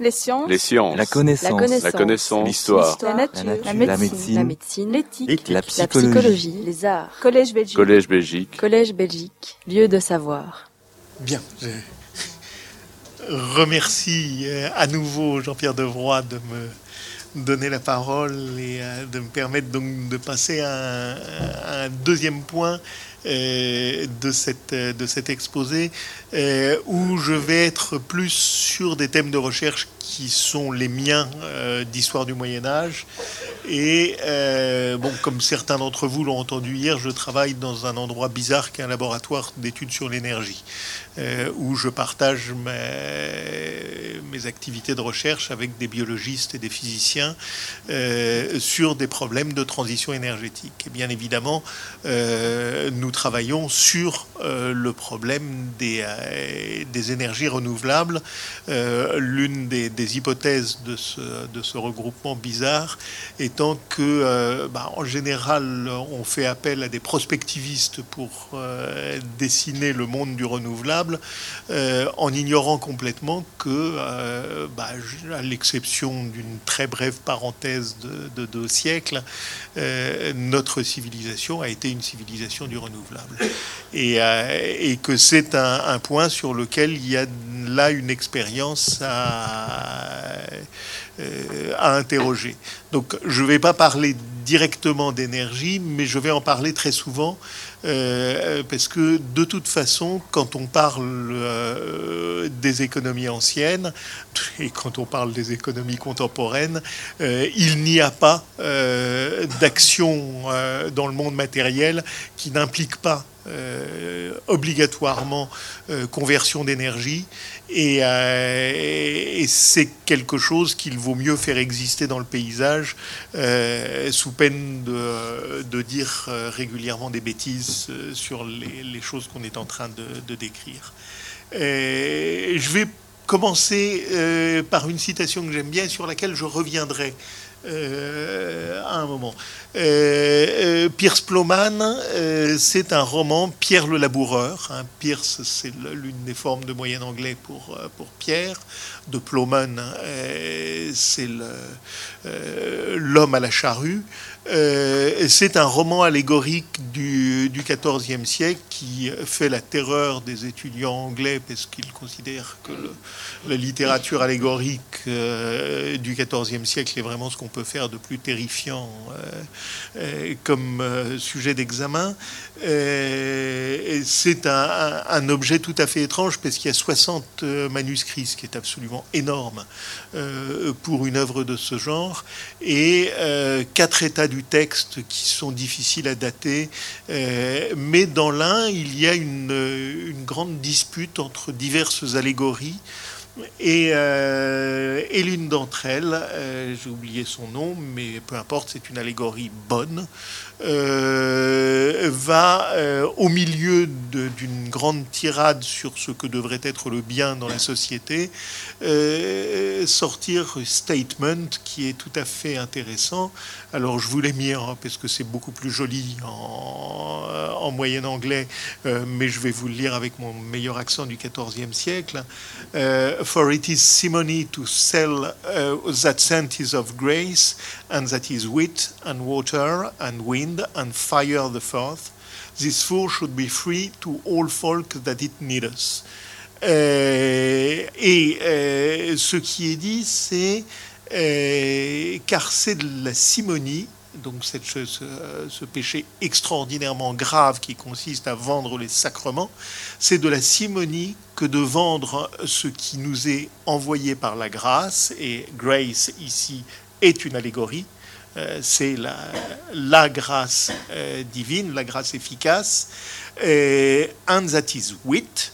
Les sciences. Les sciences. La connaissance. La connaissance. L'histoire. La nature. La nature. La La médecine. médecine. La médecine. L'éthique. La La psychologie. Les arts. Collège Belgique. Collège Belgique. Collège Belgique. Lieu de savoir. Bien. Je remercie euh, à nouveau Jean-Pierre Devroy de me donner la parole et euh, de me permettre donc de passer à un, à un deuxième point euh, de, cette, euh, de cet exposé euh, où je vais être plus sur des thèmes de recherche qui sont les miens euh, d'histoire du Moyen Âge. Et bon, comme certains d'entre vous l'ont entendu hier, je travaille dans un endroit bizarre qu'un laboratoire d'études sur l'énergie, euh, où je partage mes, activités de recherche avec des biologistes et des physiciens euh, sur des problèmes de transition énergétique. Et bien évidemment, euh, nous travaillons sur le problème des, énergies renouvelables. L'une des, hypothèses de ce, regroupement bizarre étant que, bah, en général, on fait appel à des prospectivistes pour dessiner le monde du renouvelable, euh, en ignorant complètement que, euh, bah, à l'exception d'une très brève parenthèse de, de deux siècles, euh, notre civilisation a été une civilisation du renouvelable. Et, que c'est un, point sur lequel il y a là une expérience à interroger. Donc je ne vais pas parler directement d'énergie, mais je vais en parler très souvent, euh, parce que de toute façon, quand on parle euh, des économies anciennes, et quand on parle des économies contemporaines, euh, il n'y a pas d'action dans le monde matériel qui n'implique pas obligatoirement conversion d'énergie et, euh, et c'est quelque chose qu'il vaut mieux faire exister dans le paysage euh, sous peine de, dire euh, régulièrement des bêtises sur les, choses qu'on est en train de, décrire. Je vais commencer par une citation que j'aime bien sur laquelle je reviendrai euh, à un moment. Euh, euh, Pierce Plowman, c'est un roman, Pierre le laboureur. hein. Pierce, c'est l'une des formes de moyen anglais pour, pour Pierre. De Plowman, c'est l'homme à la charrue. Euh, c'est un roman allégorique du, XIVe siècle qui fait la terreur des étudiants anglais parce qu'ils considèrent que la littérature allégorique euh, du XIVe siècle est vraiment ce qu'on peut faire de plus terrifiant euh, euh, comme sujet d'examen. C'est un, un- objet tout à fait étrange parce qu'il y a 60 euh, manuscrits, ce qui est absolument énorme pour une œuvre de ce genre, et quatre états du texte qui sont difficiles à dater. Euh, mais dans l'un, il y a une, une grande dispute entre diverses allégories. Et, euh, l'une d'entre elles, euh, j'ai oublié son nom, mais peu importe, c'est une allégorie bonne, euh, va euh, au milieu d'une grande tirade sur ce que devrait être le bien dans la société, euh, sortir un statement qui est tout à fait intéressant. Alors je vous l'ai mis en- parce que c'est beaucoup plus joli en, en moyen anglais, mais je vais vous le lire avec mon meilleur accent du XIVe siècle. For it is simony to sell uh, that scent is of grace, and that is wit and water and wind and fire the fourth. This four should be free to all folk that it needeth. Euh, et euh, ce qui est dit, c'est euh, car c'est de la simonie, donc cette euh, ce péché extraordinairement grave qui consiste à vendre les sacrements, c'est de la simonie que de vendre ce qui nous est envoyé par la grâce, et grace ici est une allégorie, euh, c'est la, grâce euh, divine, la grâce efficace, et and that is wit,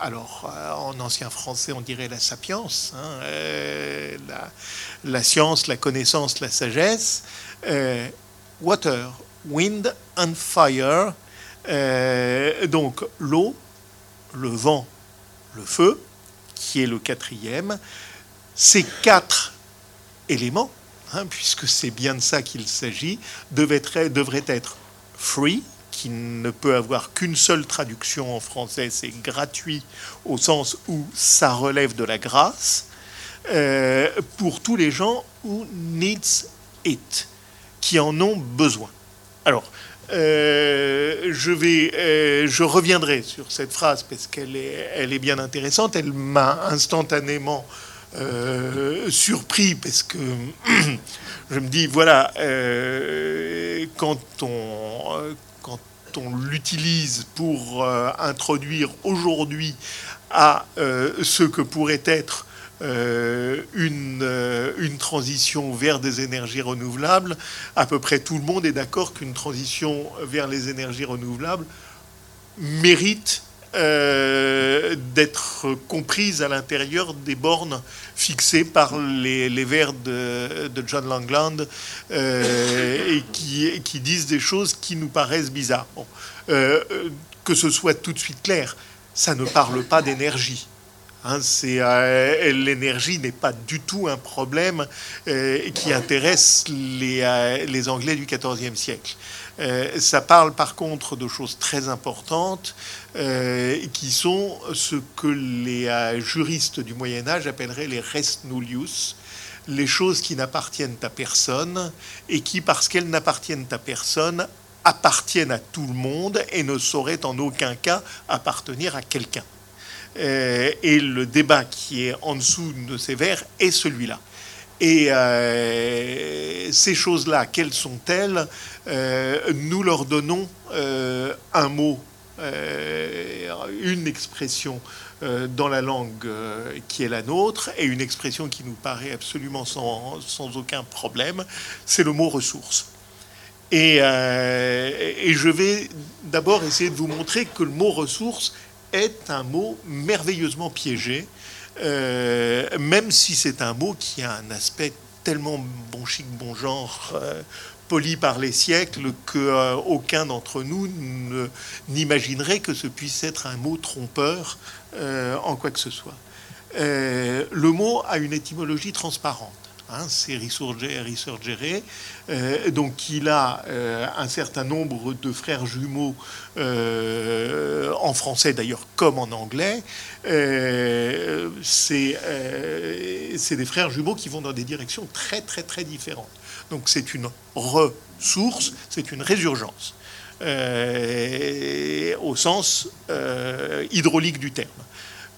alors, euh, en ancien français, on dirait la sapience, hein, euh, la, la science, la connaissance, la sagesse. Euh, water, wind and fire. Euh, donc, l'eau, le vent, le feu, qui est le quatrième. Ces quatre éléments, hein, puisque c'est bien de ça qu'il s'agit, devaient être- free, qui ne peut avoir qu'une seule traduction en français, c'est gratuit au sens où ça relève de la grâce. pour tous les gens who needs it, qui en ont besoin. Alors, je, vais, je reviendrai sur cette phrase parce qu'elle est, elle est bien intéressante. Elle m'a instantanément surpris parce que je me dis, voilà, quand on, quand on l'utilise pour euh, introduire aujourd'hui à euh, ce que pourrait être euh, une, transition vers des énergies renouvelables, à peu près tout le monde est d'accord qu'une transition vers les énergies renouvelables mérite d'être comprise à l'intérieur des bornes fixées par les, les vers de, John Langland et qui, qui, disent des choses qui nous paraissent bizarres. Euh, que ce soit tout de suite clair, ça ne parle pas d'énergie. Hein, euh, l'énergie n'est pas du tout un problème euh, qui intéresse les, les, Anglais du XIVe siècle. ça parle par contre de choses très importantes qui sont ce que les juristes du Moyen Âge appelleraient les res nullius, les choses qui n'appartiennent à personne et qui, parce qu'elles n'appartiennent à personne, appartiennent à tout le monde et ne sauraient en aucun cas appartenir à quelqu'un. Euh, et le débat qui est en dessous de ces vers est celui-là. Et euh, ces choses-là, quelles sont-elles euh, Nous leur donnons un mot, une expression dans la langue qui est la nôtre, et une expression qui nous paraît absolument sans, aucun problème, c'est le mot ressource. Euh, et, je vais d'abord essayer de vous montrer que le mot ressource est un mot merveilleusement piégé, euh, même si c'est un mot qui a un aspect tellement bon chic, bon genre, euh, poli par les siècles, que aucun d'entre nous n'imaginerait que ce puisse être un mot trompeur en quoi que ce soit. le mot a une étymologie transparente. Hein, c'est risurgere. Euh, donc il a euh, un certain nombre de frères jumeaux euh, en français d'ailleurs comme en anglais. c'est des frères jumeaux qui vont dans des directions très très très différentes. Donc c'est une ressource, c'est une résurgence au sens hydraulique du terme.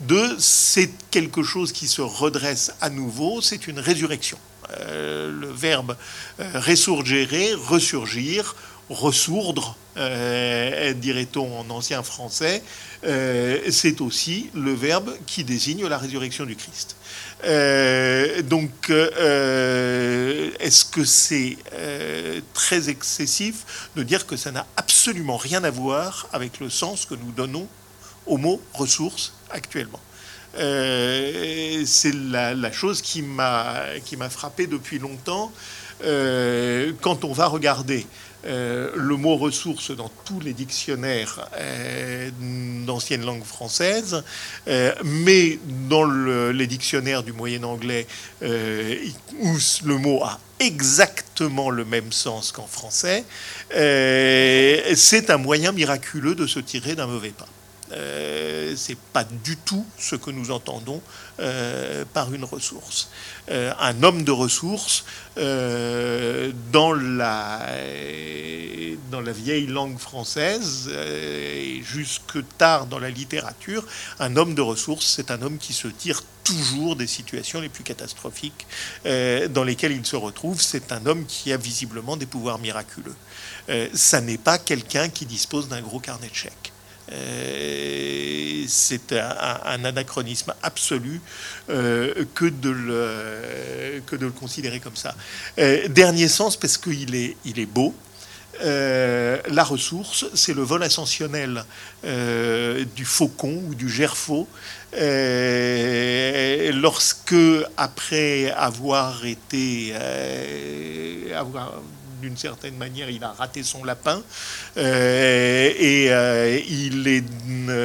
Deux, c'est quelque chose qui se redresse à nouveau, c'est une résurrection. Euh, le verbe euh, ressurgir, ressourdre, euh, dirait-on en ancien français, c'est aussi le verbe qui désigne la résurrection du Christ. donc, est-ce que c'est très excessif de dire que ça n'a absolument rien à voir avec le sens que nous donnons au mot ressources actuellement. Euh, c'est la, chose qui m'a frappé depuis longtemps. Euh, quand on va regarder euh, le mot ressources dans tous les dictionnaires d'ancienne langue française, mais dans les dictionnaires du moyen anglais où le mot a exactement le même sens qu'en français, c'est un moyen miraculeux de se tirer d'un mauvais pas. Euh, c'est pas du tout ce que nous entendons euh, par une ressource. Euh, un homme de ressources, dans, la, dans la vieille langue française, et jusque tard dans la littérature, un homme de ressources, c'est un homme qui se tire toujours des situations les plus catastrophiques dans lesquelles il se retrouve. C'est un homme qui a visiblement des pouvoirs miraculeux. ça n'est pas quelqu'un qui dispose d'un gros carnet de chèques. Euh, c'est un, anachronisme absolu euh, que, de le, que de le considérer comme ça. Euh, dernier sens, parce qu'il est, il est beau. la ressource, c'est le vol ascensionnel du faucon ou du gerfaut, lorsque, après avoir été, d'une certaine manière, il a raté son lapin euh, et euh, il est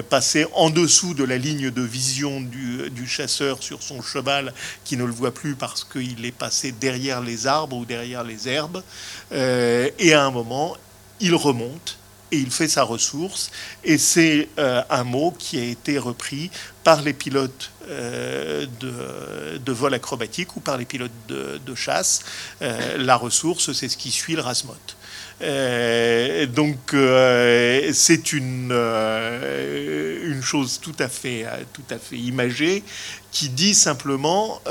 passé en dessous de la ligne de vision du, chasseur sur son cheval qui ne le voit plus parce qu'il est passé derrière les arbres ou derrière les herbes. Euh, et à un moment, il remonte et il fait sa ressource. Et c'est un mot qui a été repris par les pilotes de, vol acrobatique ou par les pilotes de, chasse. la ressource, c'est ce qui suit le rasmot. Donc c'est une, une chose tout à fait, imagée qui dit simplement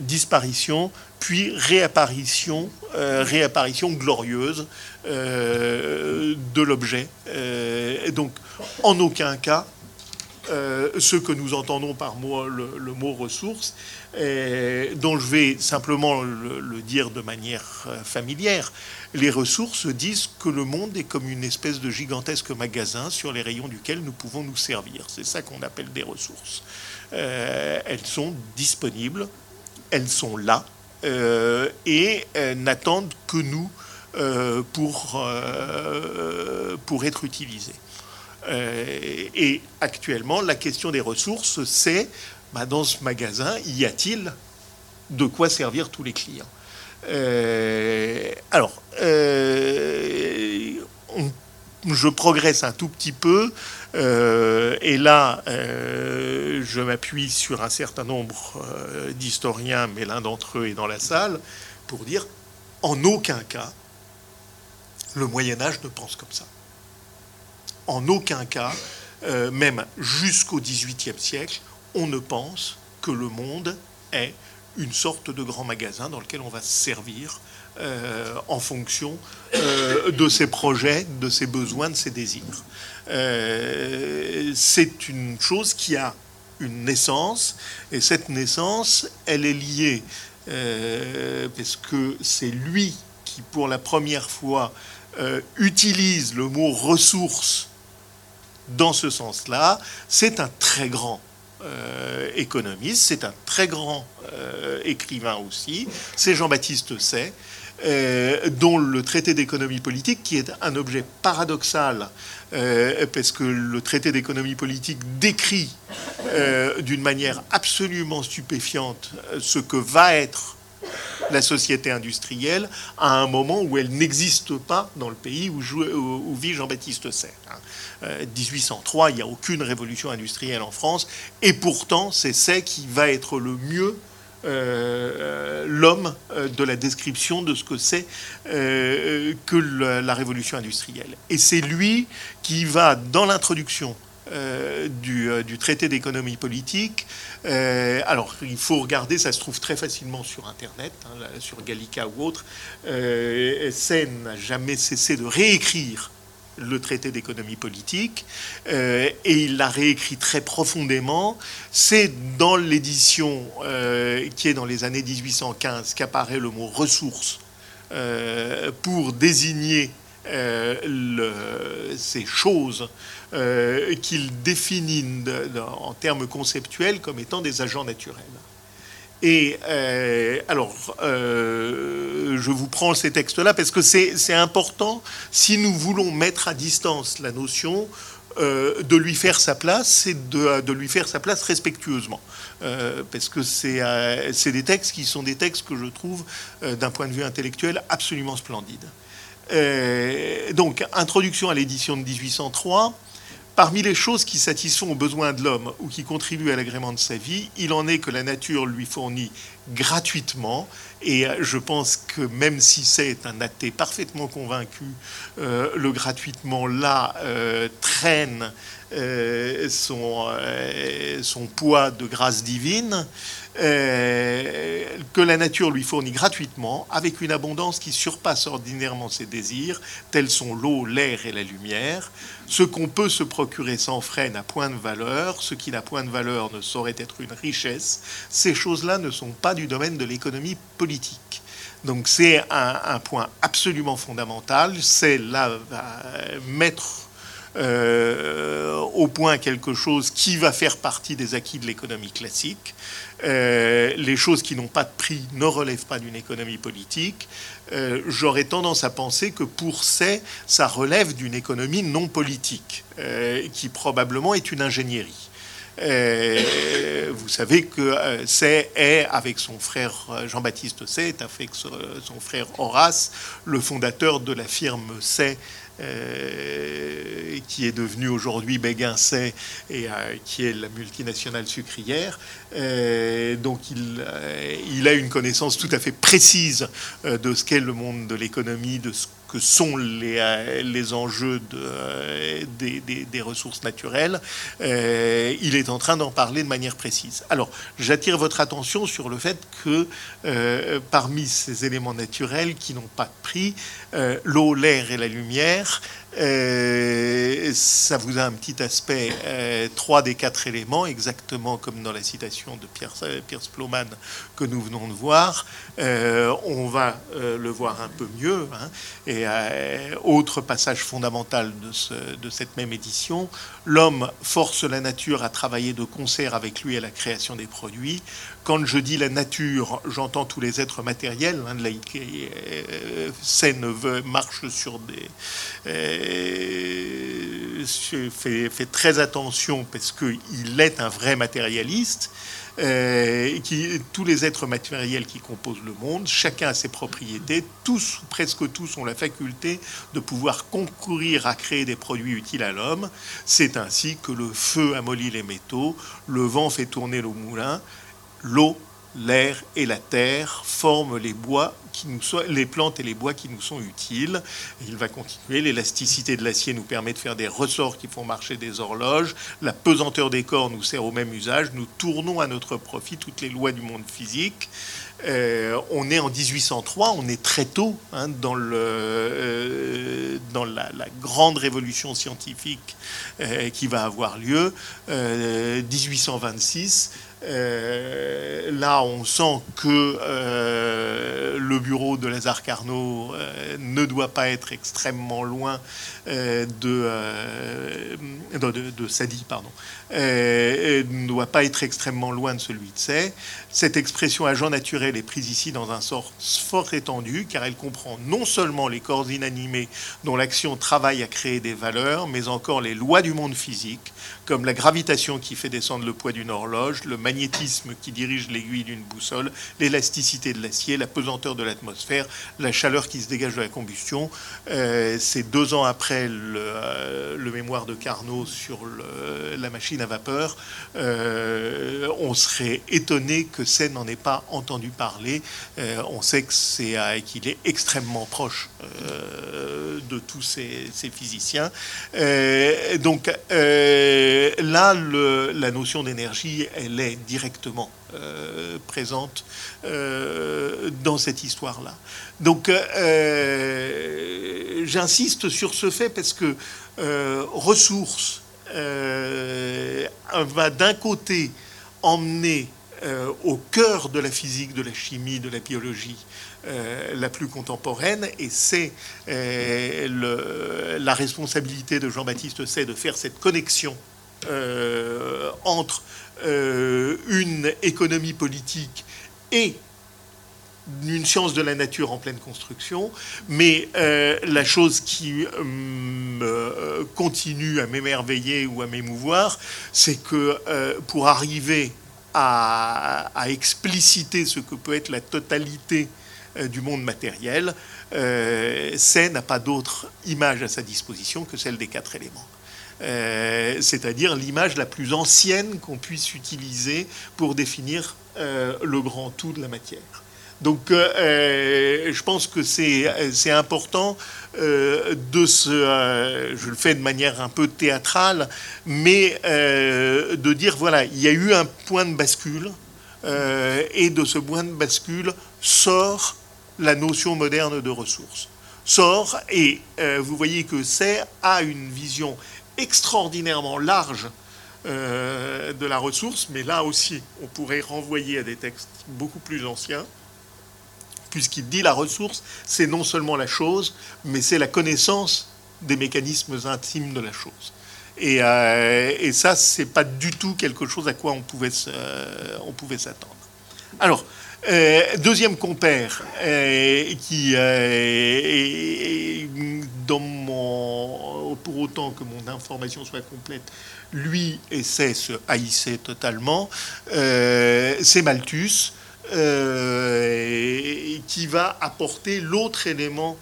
disparition puis réapparition, euh, réapparition glorieuse euh, de l'objet. Euh, donc, en aucun cas, ce que nous entendons par le, mot ressource, dont je vais simplement le, dire de manière familière, les ressources disent que le monde est comme une espèce de gigantesque magasin sur les rayons duquel nous pouvons nous servir. C'est ça qu'on appelle des ressources. elles sont disponibles, elles sont là, euh, et euh, n'attendent que nous euh, pour, pour être utilisés. Et actuellement, la question des ressources, c'est bah, dans ce magasin, y a-t-il de quoi servir tous les clients Alors, je progresse un tout petit peu. et là, je m'appuie sur un certain nombre euh, d'historiens, mais l'un d'entre eux est dans la salle, pour dire en aucun cas le Moyen Âge ne pense comme ça. En aucun cas, euh, même jusqu'au XVIIIe siècle, on ne pense que le monde est une sorte de grand magasin dans lequel on va se servir euh, en fonction de ses projets, de ses besoins, de ses désirs. c'est une chose qui a une naissance, et cette naissance, elle est liée, euh, parce que c'est lui qui, pour la première fois, euh, utilise le mot ressource dans ce sens-là. C'est un très grand euh, économiste, c'est un très grand écrivain aussi, c'est Jean-Baptiste Say. Euh, dont le traité d'économie politique, qui est un objet paradoxal, euh, parce que le traité d'économie politique décrit euh, d'une manière absolument stupéfiante ce que va être la société industrielle à un moment où elle n'existe pas dans le pays où, vit Jean-Baptiste Say. 1803, il n'y a aucune révolution industrielle en France, et pourtant c'est Say qui va être le mieux euh, l'homme euh, de la description de ce que c'est euh, que la, révolution industrielle. Et c'est lui qui va, dans l'introduction du, traité d'économie politique. alors, il faut regarder, ça se trouve très facilement sur Internet, hein, sur Gallica ou autre. Euh, n'a jamais cessé de réécrire le traité d'économie politique, euh, et il l'a réécrit très profondément. C'est dans l'édition euh, qui est dans les années 1815 qu'apparaît le mot ressources euh, pour désigner ces choses qu'il définit en termes conceptuels comme étant des agents naturels. Et euh, alors, euh, je vous prends ces textes-là parce que c'est important si nous voulons mettre à distance la notion euh, de lui faire sa place et de, lui faire sa place respectueusement. parce que c'est des textes qui sont des textes que je trouve, d'un point de vue intellectuel, absolument splendides. donc, introduction à l'édition de 1803. Parmi les choses qui satisfont aux besoins de l'homme ou qui contribuent à l'agrément de sa vie, il en est que la nature lui fournit gratuitement. Et euh, je pense que même si c'est un athée parfaitement convaincu, euh, le gratuitement là euh, traîne son, son poids de grâce divine. Que la nature lui fournit gratuitement, avec une abondance qui surpasse ordinairement ses désirs, tels sont l'eau, l'air et la lumière. Ce qu'on peut se procurer sans frais n'a point de valeur, ce qui n'a point de valeur ne saurait être une richesse. Ces choses-là ne sont pas du domaine de l'économie politique. Donc c'est un, point absolument fondamental, c'est là mettre euh, au point quelque chose qui va faire partie des acquis de l'économie classique. Euh, les choses qui n'ont pas de prix ne relèvent pas d'une économie politique. Euh, j'aurais tendance à penser que pour ces, ça relève d'une économie non politique, qui probablement est une ingénierie. Vous savez que c'est est, avec son frère Jean-Baptiste Say, avec son frère Horace, le fondateur de la firme euh, qui est devenu aujourd'hui Béguincet et euh, qui est la multinationale sucrière. Euh, donc il, il, a une connaissance tout à fait précise de ce qu'est le monde de l'économie, de ce que sont les, euh, les enjeux euh, des, des, ressources naturelles, euh, il est en train d'en parler de manière précise. Alors, j'attire votre attention sur le fait que parmi ces éléments naturels qui n'ont pas de prix, l'eau, l'air et la lumière, ça vous a un petit aspect, trois des quatre éléments, exactement comme dans la citation de Pierce, Pierce Ploman que nous venons de voir. on va le voir un peu mieux. Hein, et euh, autre passage fondamental de cette même édition, l'homme force la nature à travailler de concert avec lui à la création des produits. Quand je dis la nature, j'entends tous les êtres matériels. Hein, euh, scène marche sur des... Euh, fait, très attention parce qu'il est un vrai matérialiste. Euh, qui, tous les êtres matériels qui composent le monde, chacun a ses propriétés, tous, presque tous, ont la faculté de pouvoir concourir à créer des produits utiles à l'homme. C'est ainsi que le feu amollit les métaux, le vent fait tourner le moulin, l'eau l'air et la terre forment les bois les plantes et les bois qui nous sont utiles. il va continuer. L'élasticité de l'acier nous permet de faire des ressorts qui font marcher des horloges. La pesanteur des corps nous sert au même usage. Nous tournons à notre profit toutes les lois du monde physique. Euh, on est en 1803, on est très tôt hein, dans, euh, la, grande révolution scientifique euh, qui va avoir lieu. 1826, euh, là, on sent que euh, le bureau de Lazare Carnot euh, ne doit pas être extrêmement loin de, Sadi, pardon, ne doit pas être extrêmement loin de celui de Say. Cette expression agent naturel est prise ici dans un sens fort étendu, car elle comprend non seulement les corps inanimés dont l'action travaille à créer des valeurs, mais encore les lois du monde physique, comme la gravitation qui fait descendre le poids d'une horloge, le magnétisme qui dirige l'aiguille d'une boussole, l'élasticité de l'acier, la pesanteur de l'atmosphère, la chaleur qui se dégage de la combustion. Euh, c'est deux ans après le, euh, mémoire de Carnot sur la machine à vapeur. Euh, on serait étonné que C n'en ait pas entendu parler. on sait que c'est qu'il est extrêmement proche de tous ces physiciens. donc là, la notion d'énergie, elle est directement euh, présente euh, dans cette histoire-là. Donc, euh, j'insiste sur ce fait parce que ressources va d'un côté emmener au cœur de la physique, de la chimie, de la biologie, la plus contemporaine, et c'est la responsabilité de Jean-Baptiste Say de faire cette connexion euh, entre euh, une économie politique et une science de la nature en pleine construction, mais euh, la chose qui continue à m'émerveiller ou à m'émouvoir, c'est que pour arriver à, expliciter ce que peut être la totalité du monde matériel, euh, n'a pas d'autre image à sa disposition que celle des quatre éléments. Euh, c'est-à-dire l'image la plus ancienne qu'on puisse utiliser pour définir euh, le grand tout de la matière. Donc euh, je pense que c'est important de se, je le fais de manière un peu théâtrale, mais de dire voilà, il y a eu un point de bascule, et de ce point de bascule sort la notion moderne de ressources. Sort, et vous voyez que c'est à une vision extraordinairement large euh, de la ressource, mais là aussi, on pourrait renvoyer à des textes beaucoup plus anciens, puisqu'il dit la ressource, c'est non seulement la chose, mais c'est la connaissance des mécanismes intimes de la chose. Et, euh, et ça, c'est pas du tout quelque chose à quoi on pouvait, on pouvait s'attendre. Alors, euh, deuxième compère qui, dans mon pour autant que mon information soit complète, lui essaie se haïsser totalement. c'est Malthus qui va apporter l'autre élément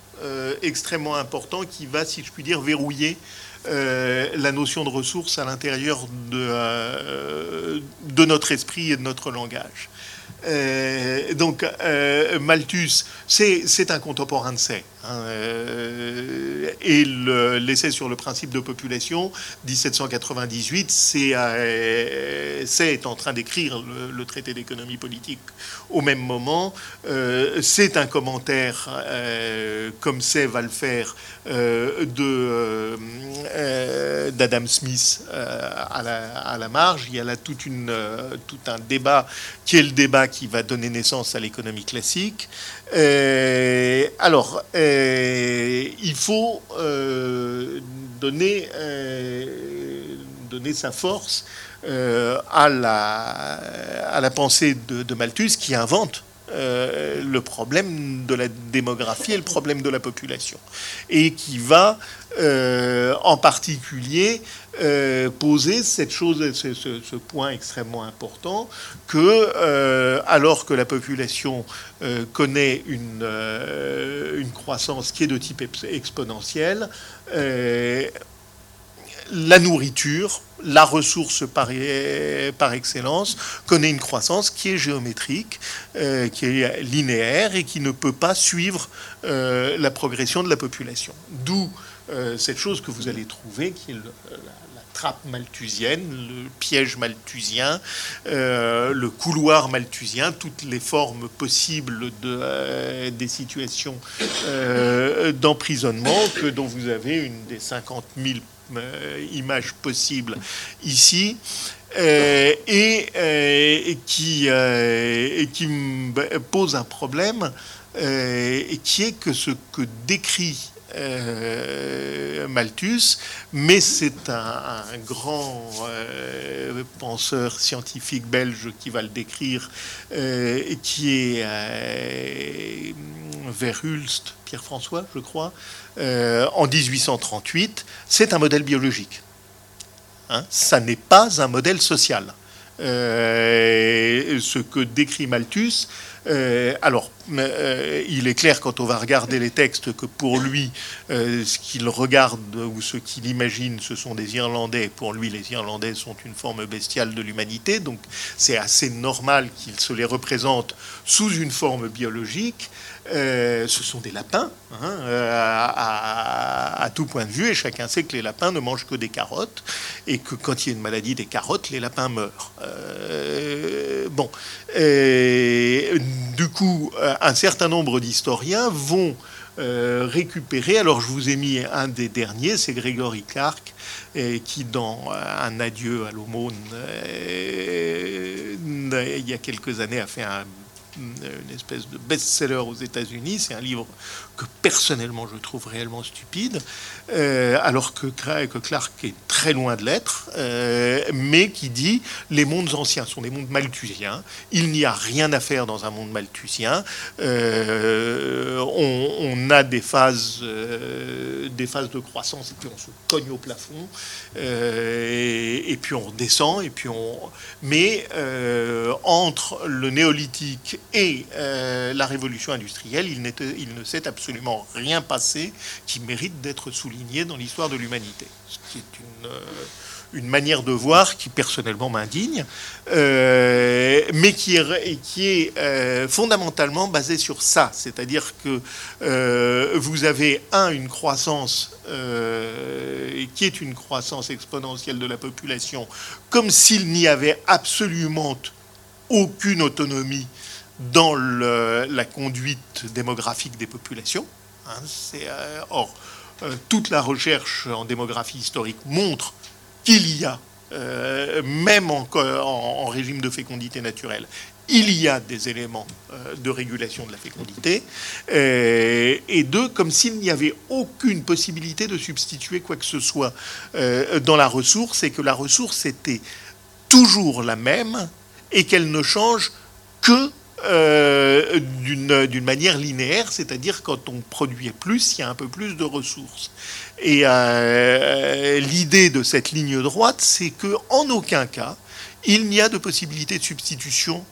extrêmement important qui va, si je puis dire, verrouiller la notion de ressources à l'intérieur de, de, notre esprit et de notre langage. Euh, donc euh, Malthus, c'est un contemporain de Say. Hein, euh, et l'essai sur le principe de population, 1798, c'est est en train d'écrire le, traité d'économie politique au même moment. c'est un commentaire, comme c'est va le faire, d'Adam Smith à la, à, la, marge. Il y a là toute une, tout un débat qui est le débat qui va donner naissance à l'économie classique. Euh, alors, euh, il faut euh, donner, donner sa force à, la, à la pensée de, de Malthus qui invente le problème de la démographie et le problème de la population. Et qui va en particulier euh, poser cette chose, ce, point extrêmement important, que euh, alors que la population euh, connaît une, une, croissance qui est de type exponentiel, la nourriture, la ressource par, par, excellence, connaît une croissance qui est géométrique, qui est linéaire et qui ne peut pas suivre la progression de la population. D'où cette chose que vous allez trouver, qui est le, trappe malthusienne, le piège malthusien, euh, le couloir malthusien, toutes les formes possibles de, euh, des situations euh, d'emprisonnement, que dont vous avez une des 50 000 images possibles ici. et, qui, et qui pose un problème, qui est que ce que décrit euh, Malthus, mais c'est un, grand euh, penseur scientifique belge qui va le décrire, euh, qui est Verhulst, Pierre-François, je crois, en 1838. C'est un modèle biologique. Hein. ça n'est pas un modèle social. ce que décrit Malthus, alors euh, il est clair quand on va regarder les textes que pour lui, euh, ce qu'il regarde ou ce qu'il imagine, ce sont des Irlandais. Pour lui, les Irlandais sont une forme bestiale de l'humanité, donc c'est assez normal qu'il se les représente sous une forme biologique. Euh, ce sont des lapins, hein, à, tout point de vue, et chacun sait que les lapins ne mangent que des carottes, et que quand il y a une maladie des carottes, les lapins meurent. bon, du coup, un certain nombre d'historiens vont euh, récupérer. Alors je vous ai mis un des derniers, c'est Grégory Clark, qui dans Un adieu à l'aumône, euh, il y a quelques années, a fait un une espèce de best-seller aux États-Unis. C'est un livre que personnellement je trouve réellement stupide, euh, alors que, Clark est très loin de l'être, euh, mais qui dit les mondes anciens sont des mondes malthusiens. Il n'y a rien à faire dans un monde malthusien. Euh, on, a des phases, des phases de croissance et puis on se cogne au plafond et, puis on descend et puis on. Mais entre le néolithique et la révolution industrielle, il, il ne s'est absolument rien passé qui mérite d'être souligné dans l'histoire de l'humanité. Ce qui est une, euh, manière de voir qui personnellement m'indigne, euh, mais qui est, qui est fondamentalement basée sur ça. C'est-à-dire que vous avez, un, une croissance qui est une croissance exponentielle de la population, comme s'il n'y avait absolument aucune autonomie dans la conduite démographique des populations. Hein, euh, or, euh, toute la recherche en démographie historique montre qu'il y a, euh, même en, en, régime de fécondité naturelle, il y a des éléments de régulation de la fécondité, et deux, comme s'il n'y avait aucune possibilité de substituer quoi que ce soit dans la ressource, et que la ressource était toujours la même, et qu'elle ne change que d'une manière linéaire, c'est-à-dire quand on produit plus, il y a un peu plus de ressources. Et l'idée de cette ligne droite, c'est que en aucun cas, il n'y a de possibilité de substitution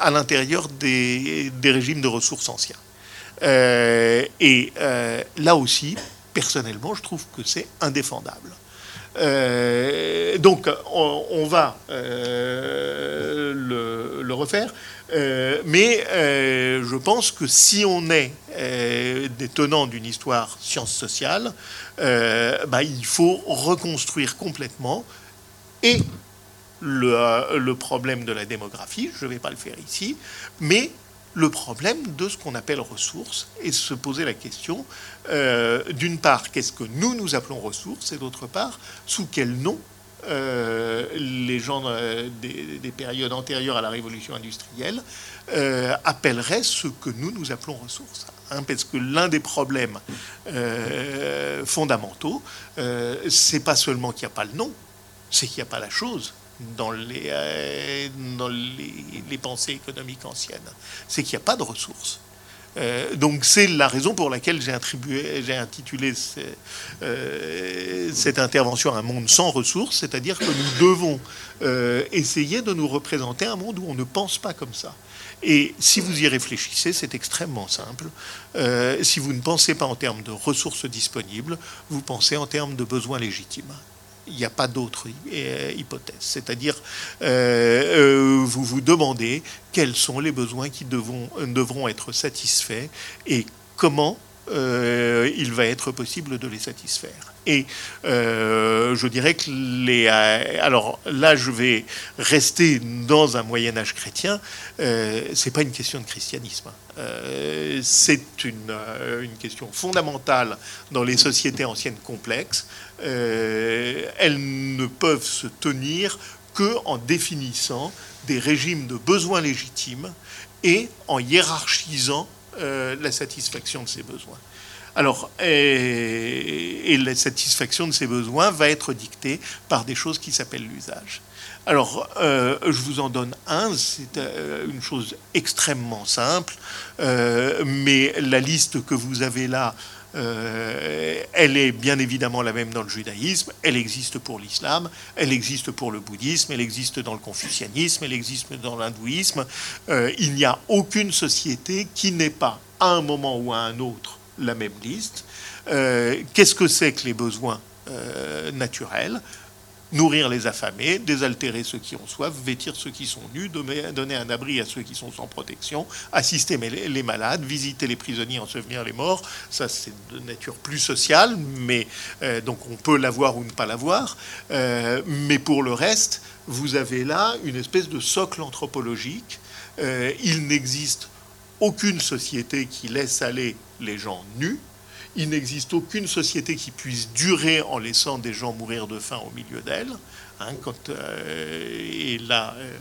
à l'intérieur des, des, régimes de ressources anciens. et là aussi, personnellement, je trouve que c'est indéfendable. Euh, donc, on, va euh, le, refaire, euh, mais je pense que si on est des tenants d'une histoire science sociale, bah, il faut reconstruire complètement et le, le, problème de la démographie, je ne vais pas le faire ici, mais le problème de ce qu'on appelle ressources et se poser la question, euh, d'une part, qu'est-ce que nous nous appelons ressources et d'autre part, sous quel nom euh, les gens euh, des, périodes antérieures à la révolution industrielle appelleraient ce que nous nous appelons ressources. Hein, parce que l'un des problèmes fondamentaux, c'est pas seulement qu'il n'y a pas le nom, c'est qu'il n'y a pas la chose dans les, euh, dans les, pensées économiques anciennes. C'est qu'il n'y a pas de ressources. Euh, donc c'est la raison pour laquelle j'ai intitulé euh, cette intervention un monde sans ressources, c'est-à-dire que nous devons essayer de nous représenter un monde où on ne pense pas comme ça. Et si vous y réfléchissez, c'est extrêmement simple. si vous ne pensez pas en termes de ressources disponibles, vous pensez en termes de besoins légitimes il n'y a pas d'autre euh, hypothèse. C'est-à-dire, euh, euh, vous vous demandez quels sont les besoins qui devront être satisfaits et comment il va être possible de les satisfaire. Et je dirais que les... Alors là, je vais rester dans un Moyen Âge chrétien. c'est pas une question de christianisme. Hein. c'est une, une, question fondamentale dans les sociétés anciennes complexes. Euh, elles ne peuvent se tenir que en définissant des régimes de besoins légitimes et en hiérarchisant euh, la satisfaction de ces besoins. Alors, et, la satisfaction de ces besoins va être dictée par des choses qui s'appellent l'usage. Alors, euh, je vous en donne un, c'est une chose extrêmement simple, mais la liste que vous avez là euh, elle est bien évidemment la même dans le judaïsme, elle existe pour l'islam, elle existe pour le bouddhisme, elle existe dans le confucianisme, elle existe dans l'hindouisme. Euh, il n'y a aucune société qui n'ait pas, à un moment ou à un autre, la même liste. Euh, qu'est-ce que c'est que les besoins naturels? Nourrir les affamés, désaltérer ceux qui ont soif, vêtir ceux qui sont nus, donner un abri à ceux qui sont sans protection, assister les malades, visiter les prisonniers, ensevelir les morts. Ça, c'est de nature plus sociale, mais euh, donc on peut l'avoir ou ne pas l'avoir. Euh, mais pour le reste, vous avez là une espèce de socle anthropologique. Euh, il n'existe aucune société qui laisse aller les gens nus il n'existe aucune société qui puisse durer en laissant des gens mourir de faim au milieu d'elle. Hein, euh, et là, euh,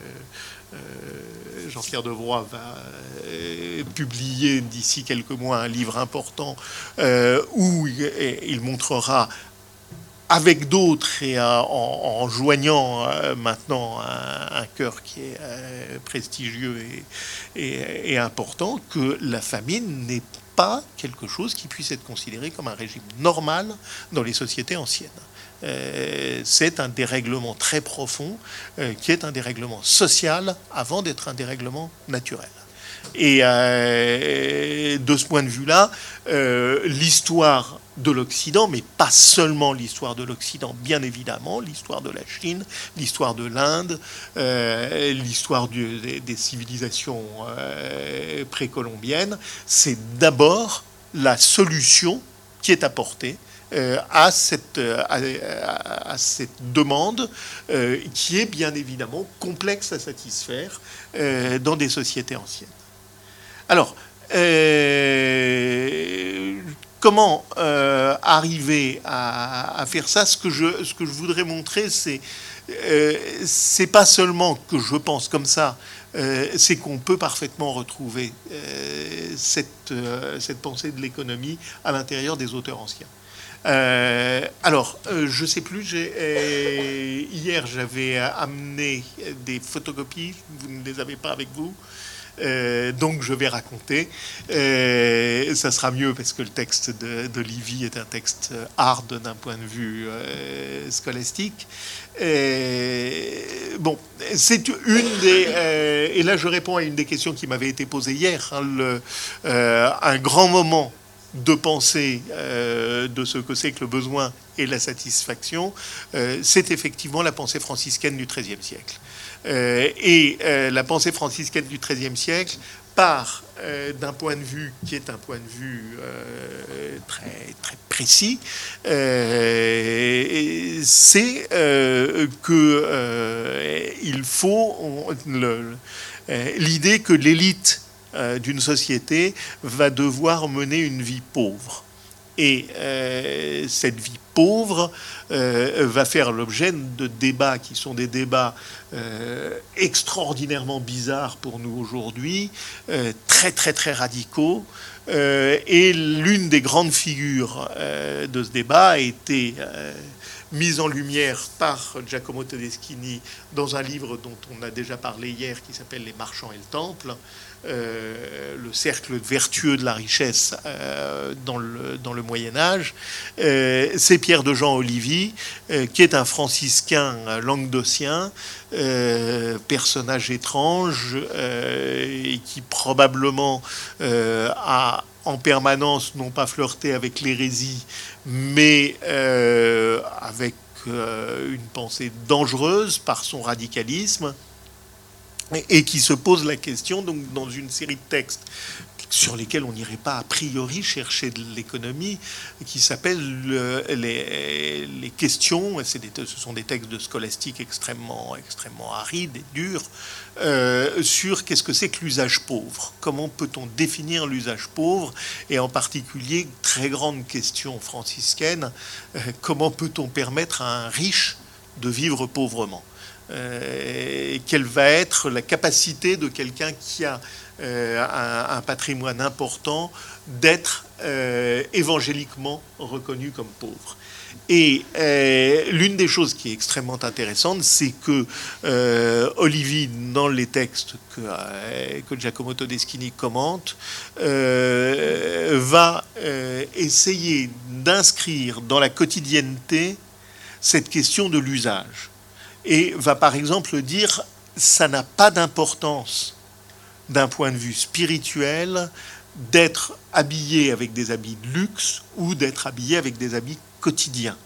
euh, Jean-Pierre Devroy va publier d'ici quelques mois un livre important où il, montrera avec d'autres et en, joignant maintenant un, cœur qui est prestigieux et, et, important, que la famine n'est pas quelque chose qui puisse être considéré comme un régime normal dans les sociétés anciennes. Euh, c'est un dérèglement très profond euh, qui est un dérèglement social avant d'être un dérèglement naturel. Et euh, de ce point de vue-là, l'histoire de l'Occident, mais pas seulement l'histoire de l'Occident, bien évidemment, l'histoire de la Chine, l'histoire de l'Inde, euh, l'histoire des, civilisations euh, précolombiennes, c'est d'abord la solution qui est apportée euh, à, cette, à, cette demande qui est bien évidemment complexe à satisfaire dans des sociétés anciennes. Alors, comment euh, arriver à, faire ça ce que, je, voudrais montrer, c'est euh, c'est pas seulement que je pense comme ça, euh, c'est qu'on peut parfaitement retrouver cette, pensée de l'économie à l'intérieur des auteurs anciens. alors, je sais plus, hier j'avais amené des photocopies, vous ne les avez pas avec vous. Euh, donc je vais raconter. Euh, ça sera mieux parce que le texte de, de Livy est un texte hard d'un point de vue euh, scolastique. bon, c'est une des... et là je réponds à une des questions qui m'avait été posée hier. Hein, un grand moment de pensée de ce que c'est que le besoin et la satisfaction, c'est effectivement la pensée franciscaine du XIIIe siècle. Euh, et euh, la pensée franciscaine du XIIIe siècle part euh, d'un point de vue qui est un point de vue très, très précis, c'est que il faut l'idée que l'élite d'une société va devoir mener une vie pauvre. Et cette vie pauvre va faire l'objet de débats qui sont des débats euh, extraordinairement bizarres pour nous aujourd'hui, euh, très très très radicaux. Euh, et l'une des grandes figures de ce débat a été mise en lumière par Giacomo Todeschini dans un livre dont on a déjà parlé hier qui s'appelle Les marchands et le temple. Euh, le cercle vertueux de la richesse euh, dans, le, Moyen Âge, euh, c'est Pierre de Jean Olivier, qui est un franciscain languedocien, personnage étrange, et qui probablement a en permanence non pas flirté avec l'hérésie, mais avec une pensée dangereuse par son radicalisme et qui se pose la question, donc dans une série de textes sur lesquels on n'irait pas a priori chercher de l'économie, qui s'appelle les, questions, ce sont des textes de scolastique extrêmement, extrêmement arides et durs, euh, sur qu'est-ce que c'est que l'usage pauvre, comment peut-on définir l'usage pauvre, et en particulier, très grande question franciscaine, euh, comment peut-on permettre à un riche de vivre pauvrement? Euh, quelle va être la capacité de quelqu'un qui a euh, un, patrimoine important d'être euh, évangéliquement reconnu comme pauvre. Et l'une des choses qui est extrêmement intéressante, c'est que Olivier, dans les textes que, que Giacomo Todeschini commente, va essayer d'inscrire dans la quotidienneté cette question de l'usage et va par exemple dire ça n'a pas d'importance d'un point de vue spirituel d'être habillé avec des habits de luxe ou d'être habillé avec des habits quotidiens.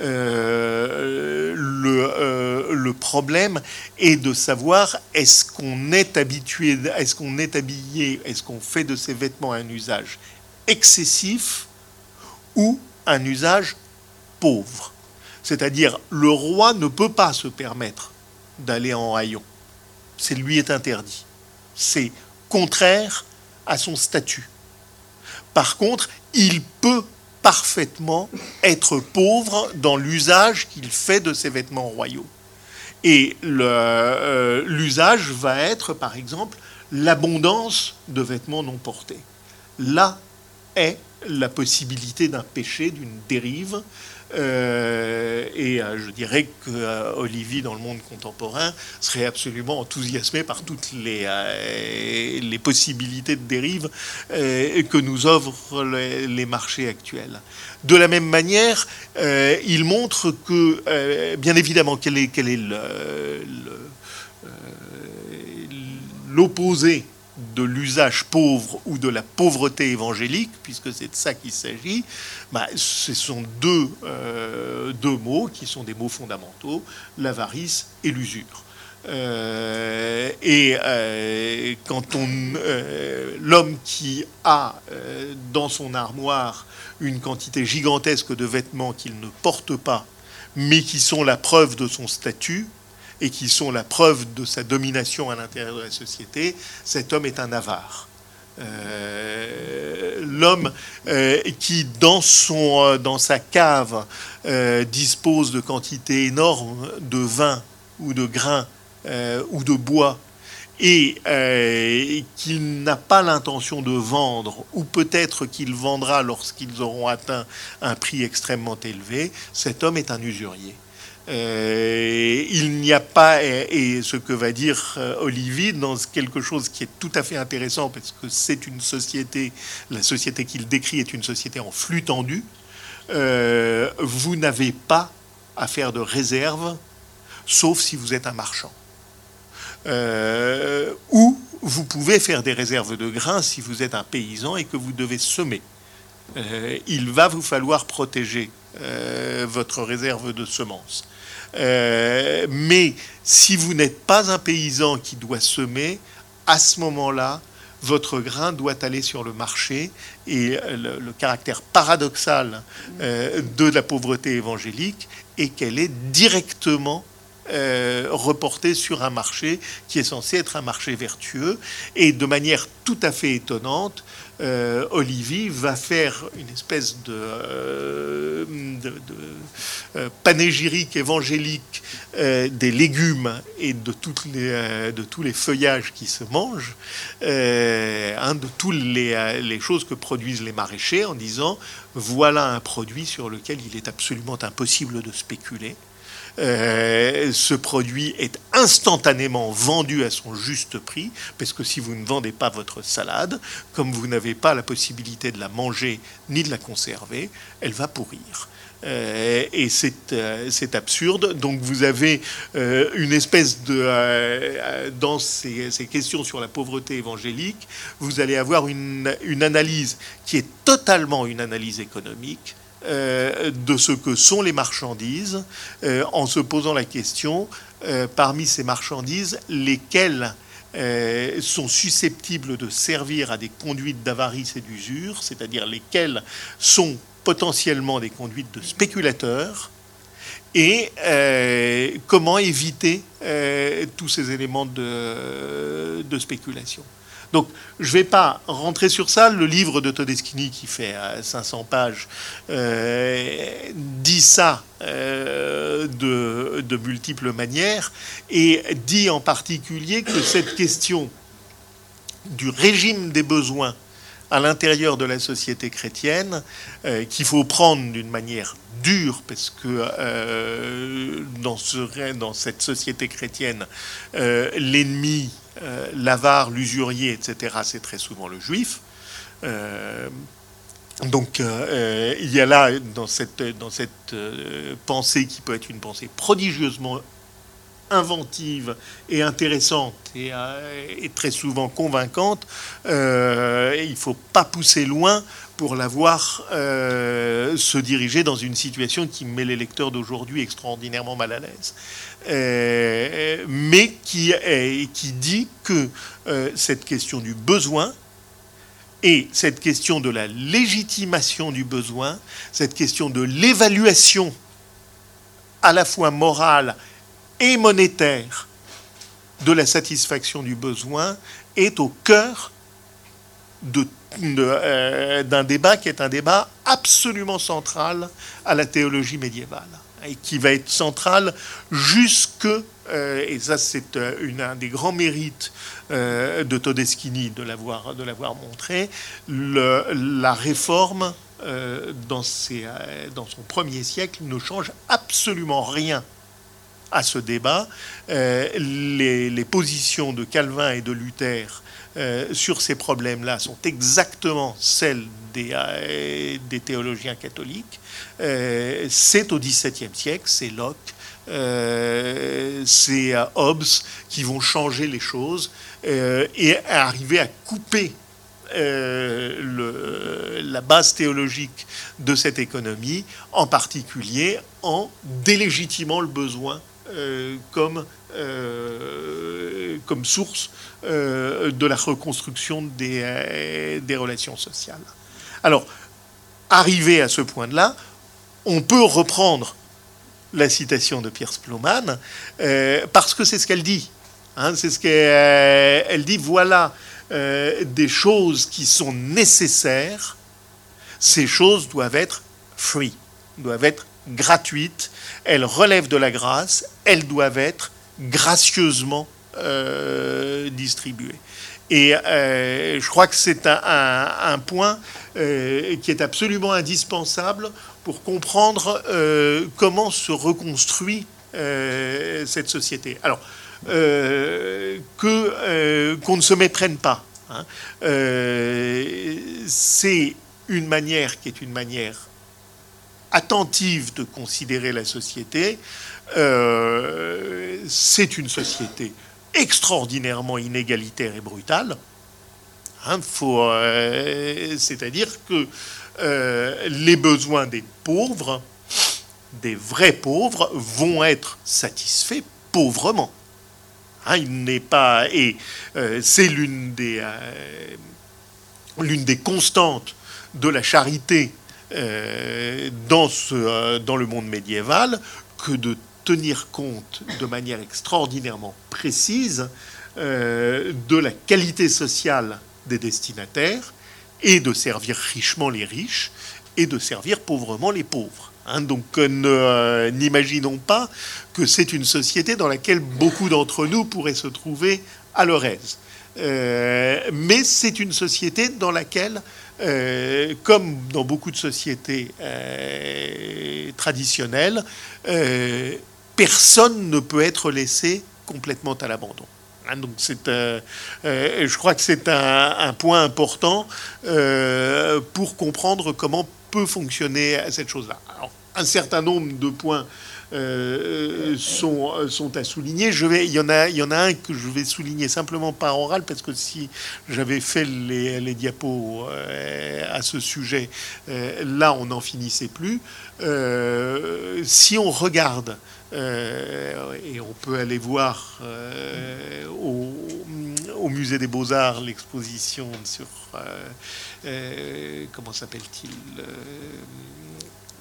Euh, le, euh, le, problème est de savoir est-ce qu'on est habitué, est-ce qu'on est habillé, est-ce qu'on fait de ces vêtements un usage excessif ou un usage pauvre? C'est-à-dire, le roi ne peut pas se permettre d'aller en haillons. C'est lui est interdit. C'est contraire à son statut. Par contre, il peut parfaitement être pauvre dans l'usage qu'il fait de ses vêtements royaux. Et euh, l'usage va être, par exemple, l'abondance de vêtements non portés. Là est la possibilité d'un péché, d'une dérive, euh, et euh, je dirais que euh, Olivier, dans le monde contemporain, serait absolument enthousiasmé par toutes les, les possibilités de dérive que nous offrent les, marchés actuels. De la même manière, il montre que, bien évidemment, quel est, quel est l'opposé de l'usage pauvre ou de la pauvreté évangélique, puisque c'est de ça qu'il s'agit, bah, ce sont deux, euh, deux mots qui sont des mots fondamentaux, l'avarice et l'usure. Euh, et euh, quand on l'homme qui a dans son armoire une quantité gigantesque de vêtements qu'il ne porte pas, mais qui sont la preuve de son statut, et qui sont la preuve de sa domination à l'intérieur de la société, cet homme est un avare. Euh, l'homme euh, qui dans, euh, dans sa cave dispose de quantités énormes de vin ou de grains ou de bois et qu'il n'a pas l'intention de vendre, ou peut-être qu'il vendra lorsqu'ils auront atteint un prix extrêmement élevé, cet homme est un usurier. Il n'y a pas, et, ce que va dire Olivier, dans quelque chose qui est tout à fait intéressant, parce que c'est une société, la société qu'il décrit est une société en flux tendu, vous n'avez pas à faire de réserve, sauf si vous êtes un marchand. ou vous pouvez faire des réserves de grains si vous êtes un paysan et que vous devez semer. Euh, il va vous falloir protéger euh, votre réserve de semences. Euh, mais si vous n'êtes pas un paysan qui doit semer, à ce moment-là, votre grain doit aller sur le marché et le, caractère paradoxal de la pauvreté évangélique est qu'elle est directement euh, reporté sur un marché qui est censé être un marché vertueux. Et de manière tout à fait étonnante, euh, Olivier va faire une espèce de, euh, panégyrique évangélique des légumes et de, tous les feuillages qui se mangent, hein, de toutes les, choses que produisent les maraîchers, en disant voilà un produit sur lequel il est absolument impossible de spéculer. Euh, ce produit est instantanément vendu à son juste prix, parce que si vous ne vendez pas votre salade, comme vous n'avez pas la possibilité de la manger ni de la conserver, elle va pourrir. Euh, et euh, c'est absurde. Donc vous avez une espèce de... dans ces, questions sur la pauvreté évangélique, vous allez avoir une, analyse qui est totalement une analyse économique, de ce que sont les marchandises euh, en se posant la question, euh, parmi ces marchandises, lesquelles sont susceptibles de servir à des conduites d'avarice et d'usure, c'est-à-dire lesquelles sont potentiellement des conduites de spéculateurs, et comment éviter tous ces éléments de spéculation. Donc, je ne vais pas rentrer sur ça. Le livre de Todeschini, qui fait 500 euh, pages, euh, dit ça euh, de, multiples manières et dit en particulier que cette question du régime des besoins à l'intérieur de la société chrétienne, qu'il faut prendre d'une manière dure, parce que dans, cette société chrétienne, l'ennemi euh, l'avare, l'usurier, etc., c'est très souvent le juif. Euh, donc euh, il y a là, dans cette, dans cette pensée qui peut être une pensée prodigieusement inventive et intéressante et, très souvent convaincante, il ne faut pas pousser loin pour la voir se diriger dans une situation qui met les lecteurs d'aujourd'hui extraordinairement mal à l'aise. Euh, mais qui, qui dit que euh, cette question du besoin et cette question de la légitimation du besoin, cette question de l'évaluation à la fois morale et monétaire de la satisfaction du besoin est au cœur euh, d'un débat qui est un débat absolument central à la théologie médiévale et qui va être centrale jusque, euh, et ça c'est euh, un des grands mérites de Todeschini de l'avoir, montré, la réforme dans, dans, son premier siècle ne change absolument rien à ce débat. Les, les, positions de Calvin et de Luther sur ces problèmes-là sont exactement celles des, des théologiens catholiques. Euh, c'est au XVIIe siècle, c'est Locke, euh, c'est Hobbes qui vont changer les choses euh, et arriver à couper la base théologique de cette économie, en particulier en délégitimant le besoin comme, comme source de la reconstruction des, des relations sociales. Alors, arrivé à ce point-là, on peut reprendre la citation de Pierce Ploman euh, parce que c'est ce qu'elle dit. Hein, c'est ce qu'elle elle dit. Voilà euh, des choses qui sont nécessaires. Ces choses doivent être free, doivent être gratuites. Elles relèvent de la grâce. Elles doivent être gracieusement euh, distribuées. Et je crois que c'est un, point qui est absolument indispensable pour comprendre euh, comment se reconstruit cette société. Alors, qu'on ne se méprenne pas. Hein. c'est une manière qui est une manière attentive de considérer la société. c'est une société extraordinairement inégalitaire et brutale. Hein, euh, c'est-à-dire que euh, les besoins des pauvres, des vrais pauvres, vont être satisfaits pauvrement. Hein, il n'est pas et euh, c'est l'une des constantes de la charité dans, ce, dans le monde médiéval que de tenir compte de manière extraordinairement précise de la qualité sociale des destinataires et de servir richement les riches et de servir pauvrement les pauvres. Hein. donc euh, n'imaginons pas que c'est une société dans laquelle beaucoup d'entre nous pourraient se trouver à leur aise. Euh, mais c'est une société dans laquelle, euh, comme dans beaucoup de sociétés traditionnelles, personne ne peut être laissé complètement à l'abandon. Hein, donc euh, euh, je crois que c'est un, point important euh, pour comprendre comment peut fonctionner cette chose-là. un certain nombre de points sont, sont à souligner. Il, y en a, un que je vais souligner simplement par oral, parce que si j'avais fait les, diapos à ce sujet, là, on n'en finissait plus. si on regarde euh, et on peut aller voir euh, au, musée des Beaux-Arts l'exposition sur euh, comment s'appelle-t-il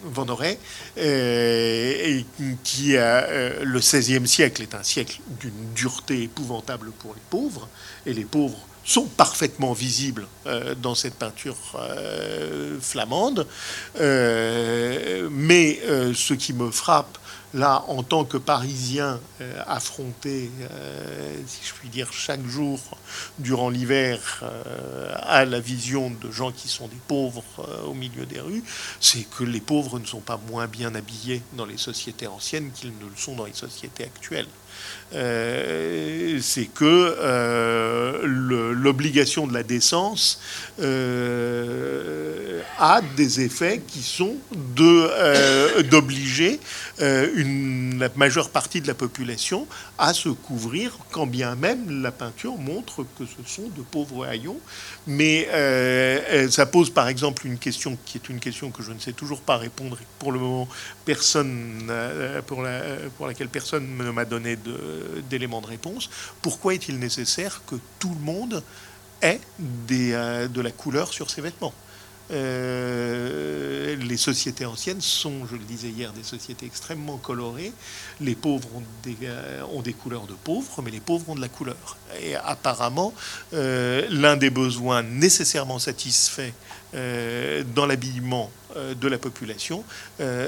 Van et qui a le XVIe siècle est un siècle d'une dureté épouvantable pour les pauvres, et les pauvres sont parfaitement visibles dans cette peinture flamande. mais ce qui me frappe, là, en tant que Parisien, euh, affronté, euh, si je puis dire, chaque jour durant l'hiver euh, à la vision de gens qui sont des pauvres au milieu des rues, c'est que les pauvres ne sont pas moins bien habillés dans les sociétés anciennes qu'ils ne le sont dans les sociétés actuelles. Euh, c'est que euh, l'obligation de la décence euh, a des effets qui sont d'obliger la majeure partie de la population à se couvrir, quand bien même la peinture montre que ce sont de pauvres haillons. Mais ça pose par exemple une question qui est une question que je ne sais toujours pas répondre. Pour le moment, personne pour, la, pour laquelle personne ne m'a donné d'éléments de, réponse. Pourquoi est-il nécessaire que tout le monde ait euh, de la couleur sur ses vêtements? Euh, les sociétés anciennes sont, je le disais hier, des sociétés extrêmement colorées. Les pauvres ont des, euh, ont des couleurs de pauvres, mais les pauvres ont de la couleur. Et apparemment, l'un des besoins nécessairement satisfaits dans l'habillement de la population,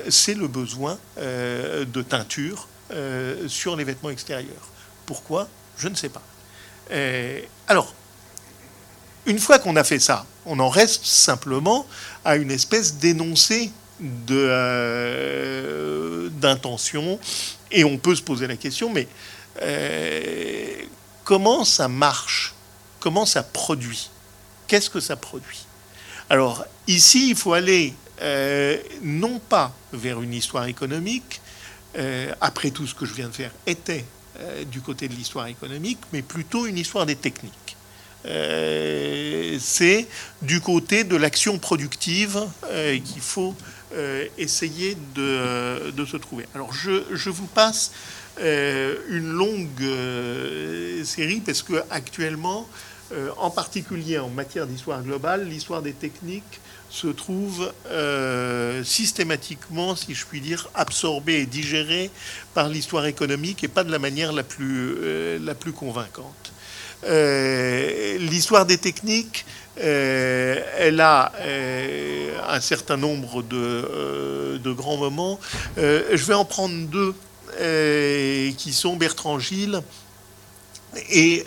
c'est le besoin de teinture euh, sur les vêtements extérieurs. Pourquoi? Je ne sais pas. Euh, alors, une fois qu'on a fait ça, on en reste simplement à une espèce d'énoncé euh, d'intention, et on peut se poser la question, mais comment ça marche? Comment ça produit? Qu'est-ce que ça produit? Alors ici, il faut aller non pas vers une histoire économique, euh, après tout ce que je viens de faire, était euh, du côté de l'histoire économique, mais plutôt une histoire des techniques. Euh, c'est du côté de l'action productive qu'il faut essayer de, se trouver. Alors je, je vous passe une longue série parce que actuellement, en particulier en matière d'histoire globale, l'histoire des techniques se trouve euh, systématiquement, si je puis dire, absorbé et digéré par l'histoire économique et pas de la manière la plus, euh, convaincante. Euh, l'histoire des techniques, elle a un certain nombre de, de grands moments. je vais en prendre deux qui sont Bertrand Gilles et,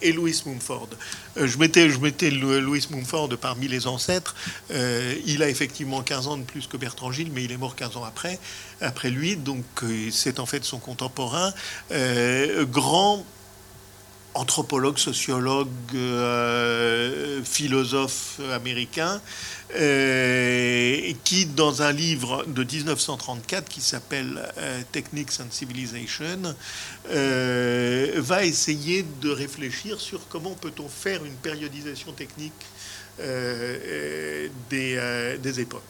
et Louis Mumford. Je mettais, je mettais Louis Mumford parmi les ancêtres. il a effectivement 15 ans de plus que Bertrand Gilles, mais il est mort 15 ans après, après lui, donc c'est en fait son contemporain. grand anthropologue, sociologue, euh, philosophe américain, euh, qui, dans un livre de 1934 qui s'appelle euh, Techniques and Civilization, va essayer de réfléchir sur comment peut-on faire une périodisation technique des, des époques.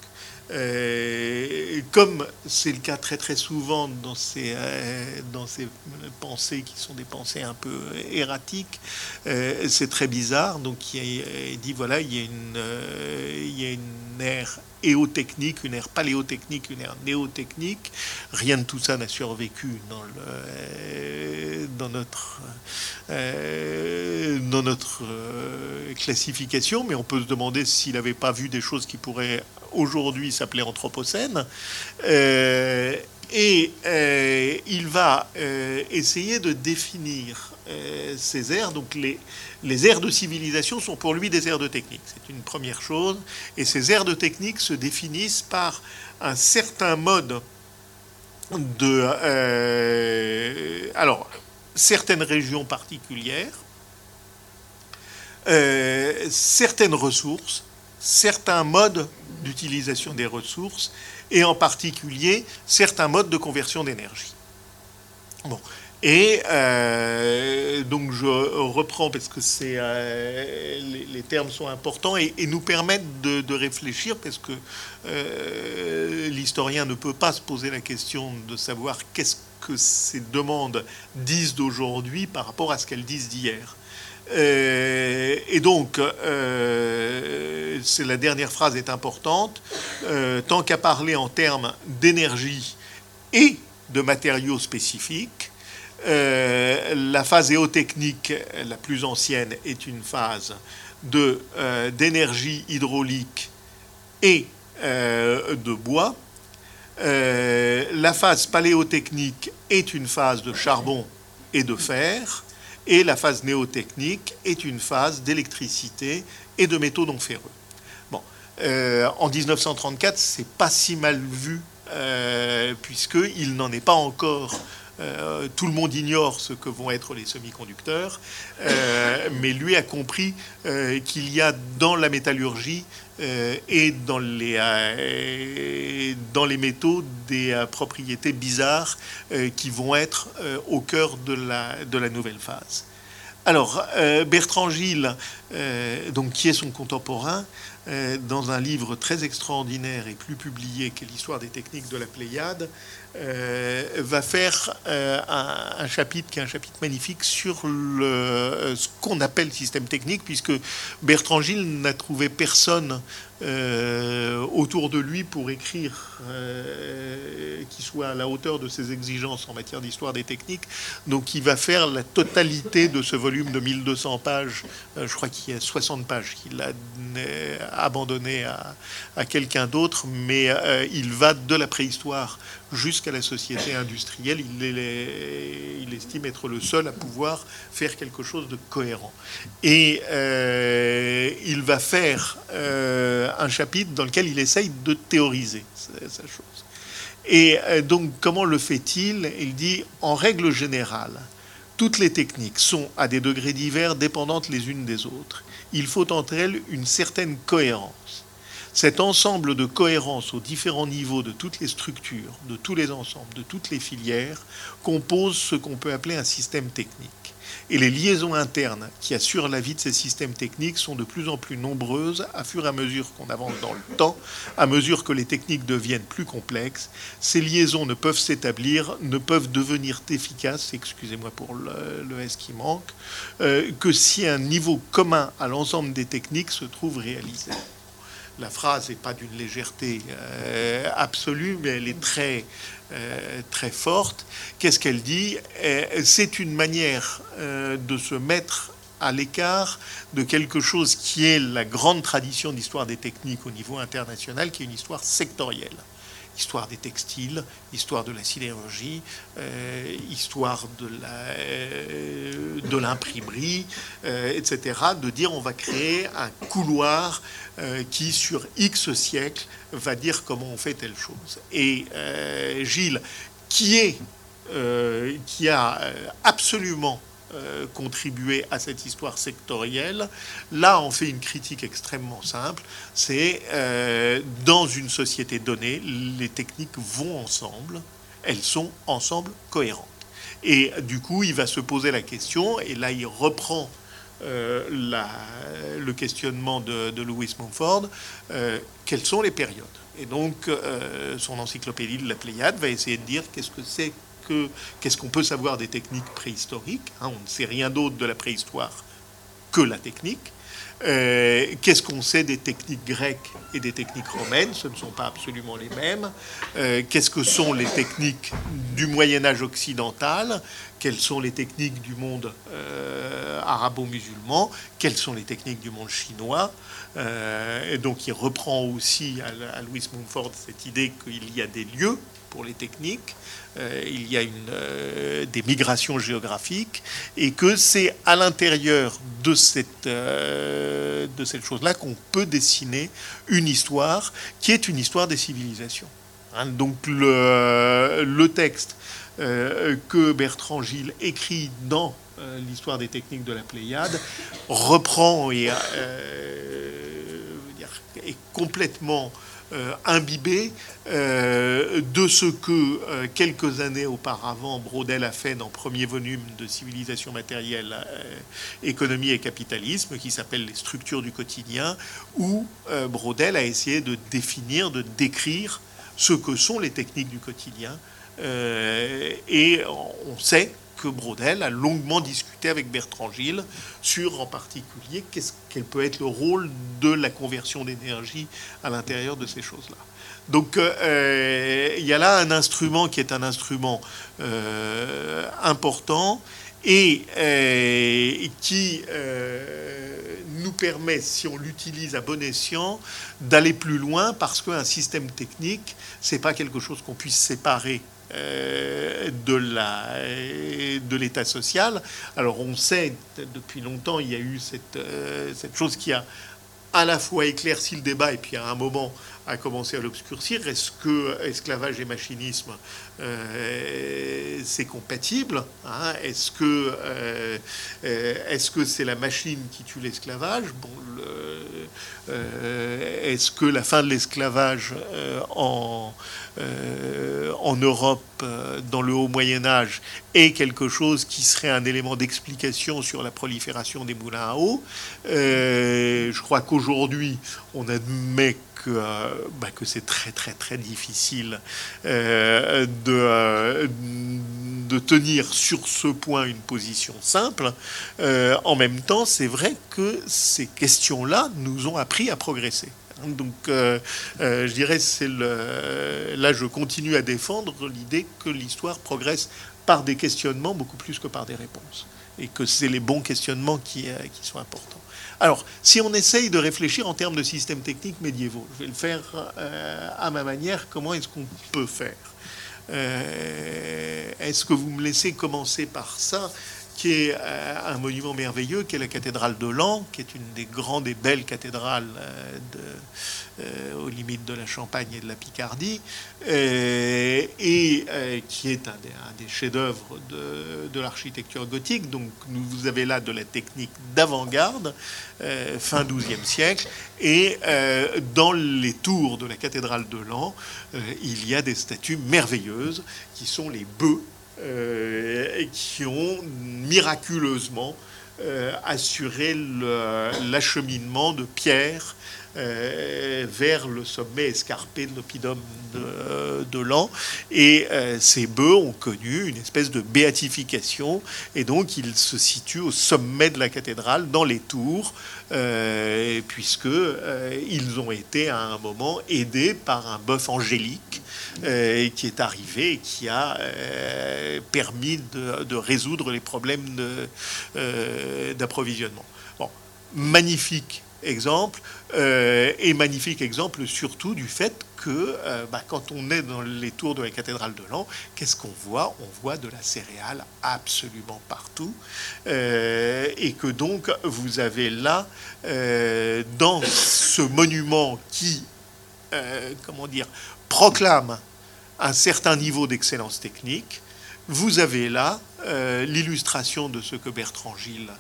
Euh, comme c'est le cas très très souvent dans ces, euh, dans ces pensées qui sont des pensées un peu erratiques, euh, c'est très bizarre. Donc il, dit voilà, il y a une, il y a une ère éotechnique, une ère paléotechnique, une ère néotechnique. Rien de tout ça n'a survécu dans, le, dans notre, dans notre classification, mais on peut se demander s'il n'avait pas vu des choses qui pourraient aujourd'hui s'appelait Anthropocène. Euh, et euh, il va euh, essayer de définir ces aires. Donc les, les aires de civilisation sont pour lui des aires de technique. C'est une première chose. Et ces aires de technique se définissent par un certain mode de... alors, certaines régions particulières, certaines ressources, certains modes d'utilisation des ressources et en particulier certains modes de conversion d'énergie. Bon. Et euh, donc je reprends parce que c'est euh, les, termes sont importants et, nous permettent de, réfléchir parce que euh, l'historien ne peut pas se poser la question de savoir qu'est-ce que ces demandes disent d'aujourd'hui par rapport à ce qu'elles disent d'hier. Et donc, c'est la dernière phrase est importante. Tant qu'à parler en termes d'énergie et de matériaux spécifiques, la phase éotechnique la plus ancienne est une phase de d'énergie hydraulique et de bois. la phase paléotechnique est une phase de charbon et de fer. Et la phase néotechnique est une phase d'électricité et de métaux non ferreux. Euh, en 1934, c'est pas si mal vu, euh, puisqu'il n'en est pas encore euh, tout le monde ignore ce que vont être les semi-conducteurs, euh, mais lui a compris euh, qu'il y a dans la métallurgie et dans les, métaux des propriétés bizarres qui vont être au cœur de la, de la nouvelle phase. Alors, Bertrand Gilles, donc, qui est son contemporain, dans un livre très extraordinaire et plus publié qu'est l'histoire des techniques de la Pléiade, euh, va faire euh, un, chapitre qui est un chapitre magnifique sur le, ce qu'on appelle système technique, puisque Bertrand Gilles n'a trouvé personne euh, autour de lui pour écrire qui soit à la hauteur de ses exigences en matière d'histoire des techniques. Donc il va faire la totalité de ce volume de 1200 pages, je crois qu'il y a 60 pages qu'il a abandonné à, à quelqu'un d'autre, mais il va de la préhistoire jusqu'à la société industrielle. Il, estime être le seul à pouvoir faire quelque chose de cohérent. Et euh, il va faire euh, un chapitre dans lequel il essaye de théoriser sa chose. Et euh, donc, comment le fait-il? Il dit, en règle générale, toutes les techniques sont à des degrés divers dépendantes les unes des autres. Il faut entre elles une certaine cohérence. Cet ensemble de cohérence aux différents niveaux de toutes les structures, de tous les ensembles, de toutes les filières, compose ce qu'on peut appeler un système technique. Et les liaisons internes qui assurent la vie de ces systèmes techniques sont de plus en plus nombreuses à fur et à mesure qu'on avance dans le temps, à mesure que les techniques deviennent plus complexes. Ces liaisons ne peuvent s'établir, ne peuvent devenir efficaces, excusez-moi pour le, S qui manque, euh, que si un niveau commun à l'ensemble des techniques se trouve réalisé la phrase n'est pas d'une légèreté euh, absolue, mais elle est très, euh, forte. Qu'est-ce qu'elle dit? Euh, C'est une manière de se mettre à l'écart de quelque chose qui est la grande tradition d'histoire des techniques au niveau international, qui est une histoire sectorielle. Histoire des textiles, histoire de la sidérurgie, euh, histoire de de l'imprimerie, etc. De dire on va créer un couloir qui sur X siècles va dire comment on fait telle chose. Et Gilles, qui est qui a absolument euh, contribuer à cette histoire sectorielle. Là, on fait une critique extrêmement simple. C'est euh, dans une société donnée, les techniques vont ensemble, elles sont ensemble cohérentes. Et du coup, il va se poser la question, et là, il reprend euh, le questionnement de, de Louis Mumford, quelles sont les périodes? Et donc, son encyclopédie de la Pléiade va essayer de dire qu'est-ce que c'est qu'est-ce qu'on peut savoir des techniques préhistoriques hein, On ne sait rien d'autre de la préhistoire que la technique. Euh, qu'est-ce qu'on sait des techniques grecques et des techniques romaines Ce ne sont pas absolument les mêmes. Euh, qu'est-ce que sont les techniques du Moyen Âge occidental Quelles sont les techniques du monde euh, arabo-musulman Quelles sont les techniques du monde chinois Et donc il reprend aussi à, à Louis Mumford cette idée qu'il y a des lieux pour les techniques. Euh, il y a euh, des migrations géographiques, et que c'est à l'intérieur de cette, euh, de cette chose-là qu'on peut dessiner une histoire qui est une histoire des civilisations. Hein, donc le, texte que Bertrand Gilles écrit dans l'histoire des techniques de la Pléiade reprend et est complètement imbibé euh, de ce que euh, quelques années auparavant Brodel a fait dans premier volume de Civilisation matérielle, économie et capitalisme, qui s'appelle Les structures du quotidien, où Brodel a essayé de définir, de décrire ce que sont les techniques du quotidien. et on sait que Brodel a longuement discuté avec Bertrand Gilles sur en particulier qu'est-ce quel peut être le rôle de la conversion d'énergie à l'intérieur de ces choses-là. Donc euh, il y a là un instrument qui est un instrument euh, important et euh, qui nous permet, si on l'utilise à bon escient, d'aller plus loin parce qu'un système technique, c'est pas quelque chose qu'on puisse séparer euh, de la de l'état social. Alors on sait depuis longtemps il y a eu cette, euh, cette chose qui a à la fois éclairci le débat et puis à un moment a commencé à l'obscurcir. Est-ce que esclavage et machinisme euh, c'est compatible hein Est-ce que est-ce que c'est la machine qui tue l'esclavage? Bon, est-ce que la fin de l'esclavage en euh, en Europe euh, dans le haut Moyen Âge est quelque chose qui serait un élément d'explication sur la prolifération des moulins à eau? Euh, je crois qu'aujourd'hui, on admet que, bah, que c'est très très très difficile de, de tenir sur ce point une position simple. en même temps, c'est vrai que ces questions-là nous ont appris à progresser. Donc, euh, euh, je dirais, là, je continue à défendre l'idée que l'histoire progresse par des questionnements beaucoup plus que par des réponses, et que c'est les bons questionnements qui, euh, qui, sont importants. Alors, si on essaye de réfléchir en termes de systèmes techniques médiévaux, je vais le faire à ma manière. Comment est-ce qu'on peut faire? Est-ce que vous me laissez commencer par ça qui est euh, un monument merveilleux, qui est la cathédrale de Lan, qui est une des grandes et belles cathédrales euh, de, euh, aux limites de la Champagne et de la Picardie, et qui est un des, chefs-d'œuvre de, l'architecture gothique. Donc vous avez là de la technique d'avant-garde, fin XIIe siècle, et dans les tours de la cathédrale de Lan, il y a des statues merveilleuses qui sont les bœufs euh, qui ont miraculeusement euh, assuré l'acheminement de pierres euh, vers le sommet escarpé de l'oppidum de, l'an. Et ces bœufs ont connu une espèce de béatification, et donc ils se situent au sommet de la cathédrale, dans les tours, puisque ils ont été à un moment aidés par un bœuf angélique euh, qui est arrivé et qui a euh, permis de, résoudre les problèmes euh, d'approvisionnement. Bon, magnifique exemple, euh, et magnifique exemple surtout du fait que euh, bah, quand on est dans les tours de la cathédrale de Lan, qu'est-ce qu'on voit? On voit de la céréale absolument partout, euh, et que donc vous avez là, dans ce monument qui, comment dire, proclame un certain niveau d'excellence technique, vous avez là l'illustration de ce que Bertrand Gilles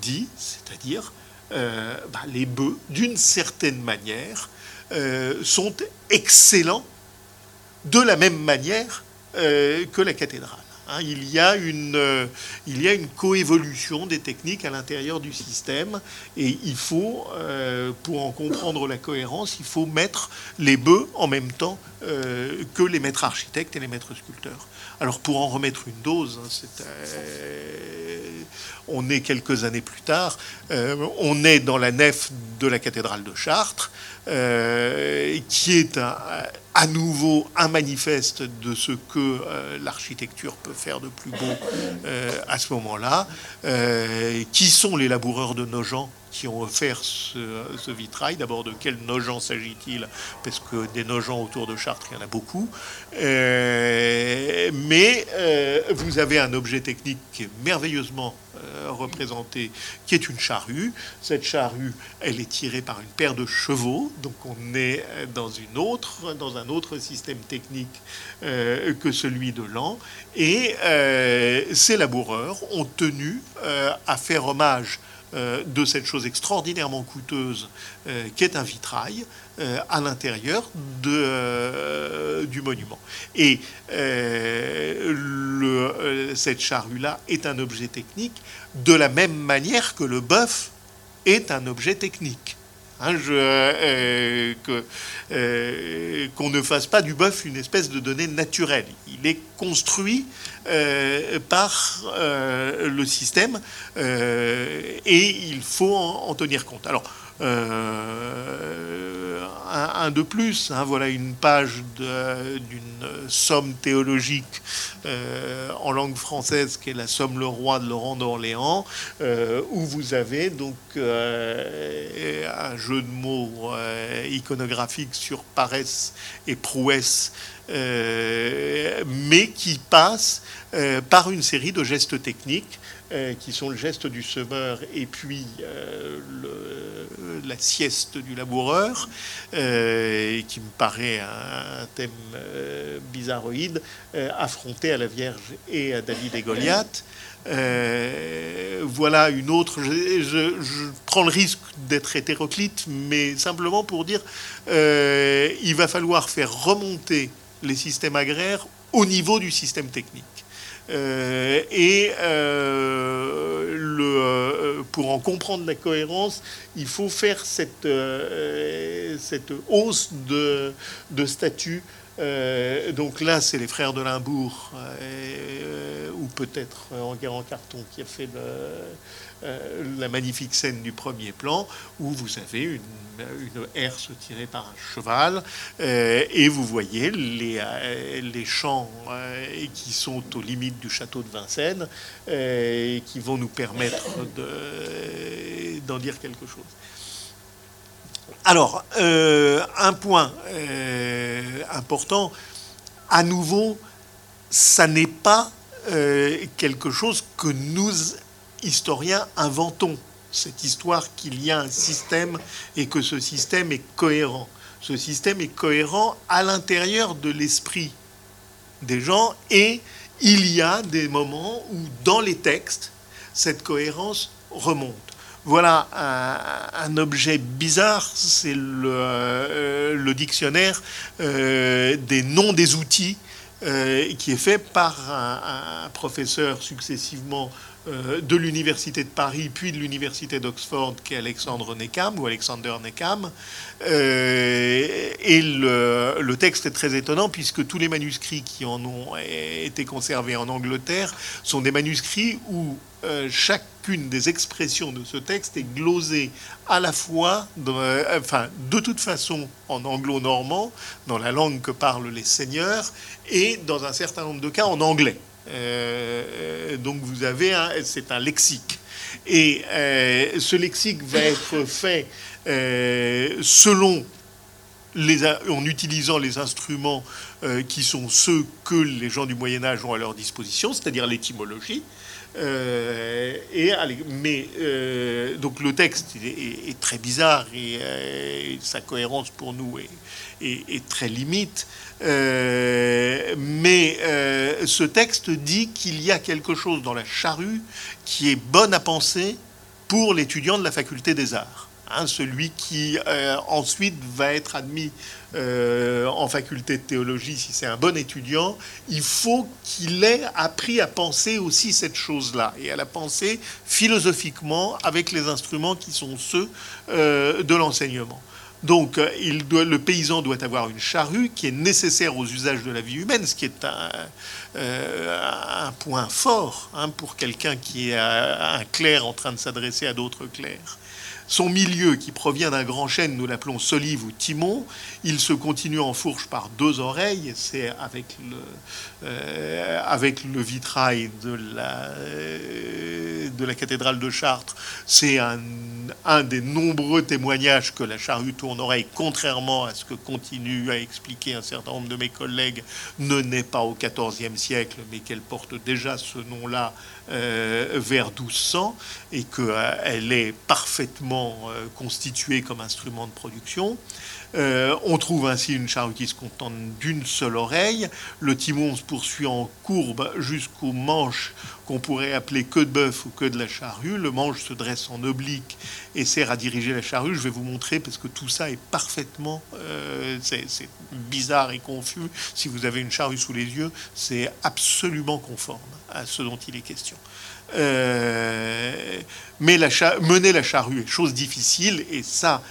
dit, c'est-à-dire euh, bah, les bœufs, d'une certaine manière, euh, sont excellents de la même manière euh, que la cathédrale. Hein. il, y a une, il y a une coévolution des techniques à l'intérieur du système et il faut, pour en comprendre la cohérence, il faut mettre les bœufs en même temps que les maîtres architectes et les maîtres sculpteurs. Alors pour en remettre une dose, hein, on est quelques années plus tard, euh, on est dans la nef de la cathédrale de Chartres, euh, qui est à nouveau un manifeste de ce que euh, l'architecture peut faire de plus beau à ce moment-là. qui sont les laboureurs de nos gens qui ont offert ce, vitrail. D'abord, de quel Nogent s'agit-il? Parce que des Nogents autour de Chartres, il y en a beaucoup. Euh, mais euh, vous avez un objet technique qui est merveilleusement euh, représenté, qui est une charrue. Cette charrue, elle est tirée par une paire de chevaux, donc on est dans une autre, dans un autre système technique que celui de l'an. Et ces laboureurs ont tenu à faire hommage de cette chose extraordinairement coûteuse euh, qui est un vitrail euh, à l'intérieur du monument. Et cette charrue-là est un objet technique de la même manière que le bœuf est un objet technique. Hein, euh, euh, qu'on ne fasse pas du bœuf une espèce de donnée naturelle. Il est construit euh, par le système et il faut en, en tenir compte. Alors, un, de plus. Hein, voilà une page d'une somme théologique euh, en langue française qui est la Somme le roi de Laurent d'Orléans, euh, où vous avez donc euh, un jeu de mots iconographique sur paresse et prouesse, mais qui passe par une série de gestes techniques euh, qui sont le geste du semeur et puis euh, la sieste du laboureur, euh, qui me paraît un, thème bizarroïde, affronté à la Vierge et à David et Goliath. voilà une autre. Je, prends le risque d'être hétéroclite, mais simplement pour dire il va falloir faire remonter les systèmes agraires au niveau du système technique. Euh, et euh, euh, pour en comprendre la cohérence, il faut faire cette, hausse de statut. Donc là, c'est les frères de Limbourg, ou peut-être en Carton qui a fait euh, la magnifique scène du premier plan où vous avez une, herse tirée par un cheval euh, et vous voyez euh, les champs qui sont aux limites du château de Vincennes et qui vont nous permettre d'en dire quelque chose. Alors, un point important, à nouveau, ça n'est pas quelque chose que nous historiens, inventons cette histoire qu'il y a un système et que ce système est cohérent. Ce système est cohérent à l'intérieur de l'esprit des gens et il y a des moments où dans les textes, cette cohérence remonte. Voilà un, objet bizarre, c'est le, euh, dictionnaire euh, des noms des outils euh, qui est fait par un professeur successivement de l'université de Paris, puis de l'université d'Oxford, qui est Alexandre Neckam ou Alexander Neckam. Euh, et le, texte est très étonnant puisque tous les manuscrits qui en ont été conservés en Angleterre sont des manuscrits où euh, chacune des expressions de ce texte est glosée à la fois, enfin, de toute façon en anglo-normand, dans la langue que parlent les seigneurs, et dans un certain nombre de cas en anglais. Euh, donc vous avez, c'est un lexique. Et ce lexique va être fait selon en utilisant les instruments euh, qui sont ceux que les gens du Moyen Âge ont à leur disposition, c'est-à-dire l'étymologie. Euh, et, mais euh, donc le texte est, très bizarre et, sa cohérence pour nous est, très limite. mais ce texte dit qu'il y a quelque chose dans la charrue qui est bonne à penser pour l'étudiant de la faculté des arts. Hein, celui qui euh, ensuite va être admis euh, en faculté de théologie, si c'est un bon étudiant, il faut qu'il ait appris à penser aussi cette chose-là, et à la penser philosophiquement avec les instruments qui sont ceux euh, de l'enseignement. Donc, le paysan doit avoir une charrue qui est nécessaire aux usages de la vie humaine, ce qui est un, un point fort hein, pour quelqu'un qui est un clerc en train de s'adresser à d'autres clercs. Son milieu, qui provient d'un grand chêne, nous l'appelons solive ou timon, il se continue en fourche par deux oreilles, c'est avec le, euh, avec le vitrail de la, cathédrale de Chartres, c'est un, des nombreux témoignages que la charrue tourne oreille, contrairement à ce que continue à expliquer un certain nombre de mes collègues, ne naît pas au XIVe siècle, mais qu'elle porte déjà ce nom-là euh, vers 1200 et qu'elle est parfaitement euh, constituée comme instrument de production. Euh, on trouve ainsi une charrue qui se contente d'une seule oreille. Le timon se poursuit en courbe jusqu'au manche qu'on pourrait appeler queue de bœuf ou queue de la charrue. Le manche se dresse en oblique et sert à diriger la charrue. Je vais vous montrer parce que tout ça est parfaitement, euh, c'est bizarre et confus. Si vous avez une charrue sous les yeux, c'est absolument conforme à ce dont il est question. Euh, mais mener la charrue est chose difficile et ça,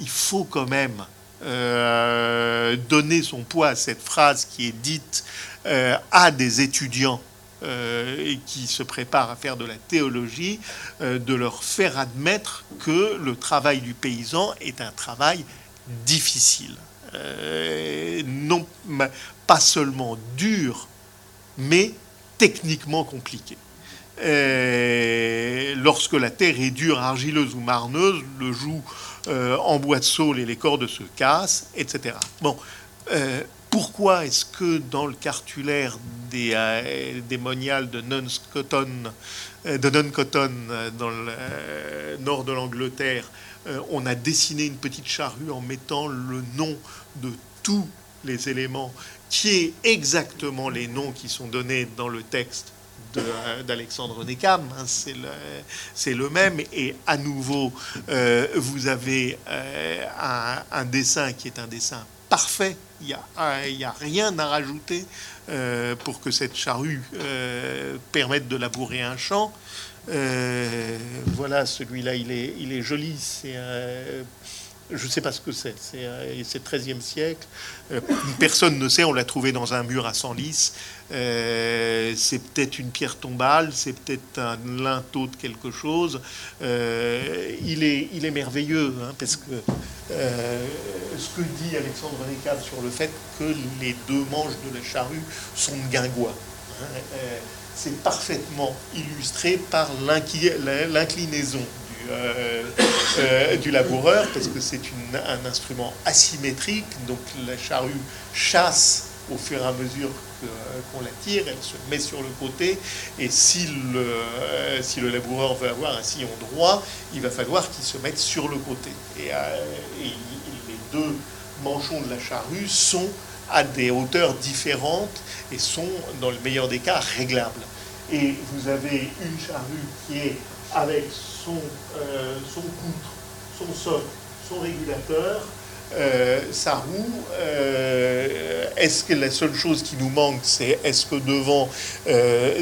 il faut quand même euh, donner son poids à cette phrase qui est dite euh, à des étudiants euh, qui se préparent à faire de la théologie, de leur faire admettre que le travail du paysan est un travail difficile. non pas seulement dur, mais techniquement compliqué. lorsque la terre est dure, argileuse ou marneuse, le joug en bois de saule et les cordes se cassent, etc. Bon, euh, pourquoi est-ce que dans le cartulaire des, euh, de de Nuncotton, dans le nord de l'Angleterre, on a dessiné une petite charrue en mettant le nom de tous les éléments, qui est exactement les noms qui sont donnés dans le texte d'Alexandre Necam, hein, c'est le, même. Et à nouveau, euh, vous avez euh, un, dessin qui est un dessin parfait. Il n'y a, a, rien à rajouter euh, pour que cette charrue permette de labourer un champ. voilà, celui-là, il est, joli. Je ne sais pas ce que c'est. C'est euh, 13e siècle. Euh, personne ne sait. On l'a trouvé dans un mur à Senlis. Euh, c'est peut-être une pierre tombale. C'est peut-être un linteau de quelque chose. Euh, il, est, il est merveilleux hein, parce que ce que dit Alexandre Necam sur le fait que les deux manches de la charrue sont de guingois. Hein, c'est parfaitement illustré par l'inclinaison euh, euh, du laboureur, parce que c'est un instrument asymétrique, donc la charrue chasse au fur et à mesure euh, qu'on la tire, elle se met sur le côté, et si le, si le laboureur veut avoir un sillon droit, il va falloir qu'il se mette sur le côté. Et, et les deux manchons de la charrue sont à des hauteurs différentes et sont, dans le meilleur des cas, réglables. Et vous avez une charrue qui est avec son, euh, son poutre, son socle, son régulateur, euh, sa roue. Euh, est-ce que la seule chose qui nous manque, c'est est-ce que devant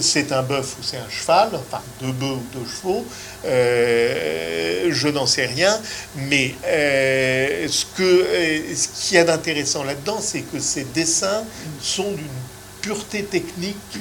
c'est un bœuf ou c'est un cheval, enfin deux bœufs ou deux chevaux? Je n'en sais rien, mais ce qu'il y a d'intéressant là-dedans, c'est que ces dessins sont d'une pureté technique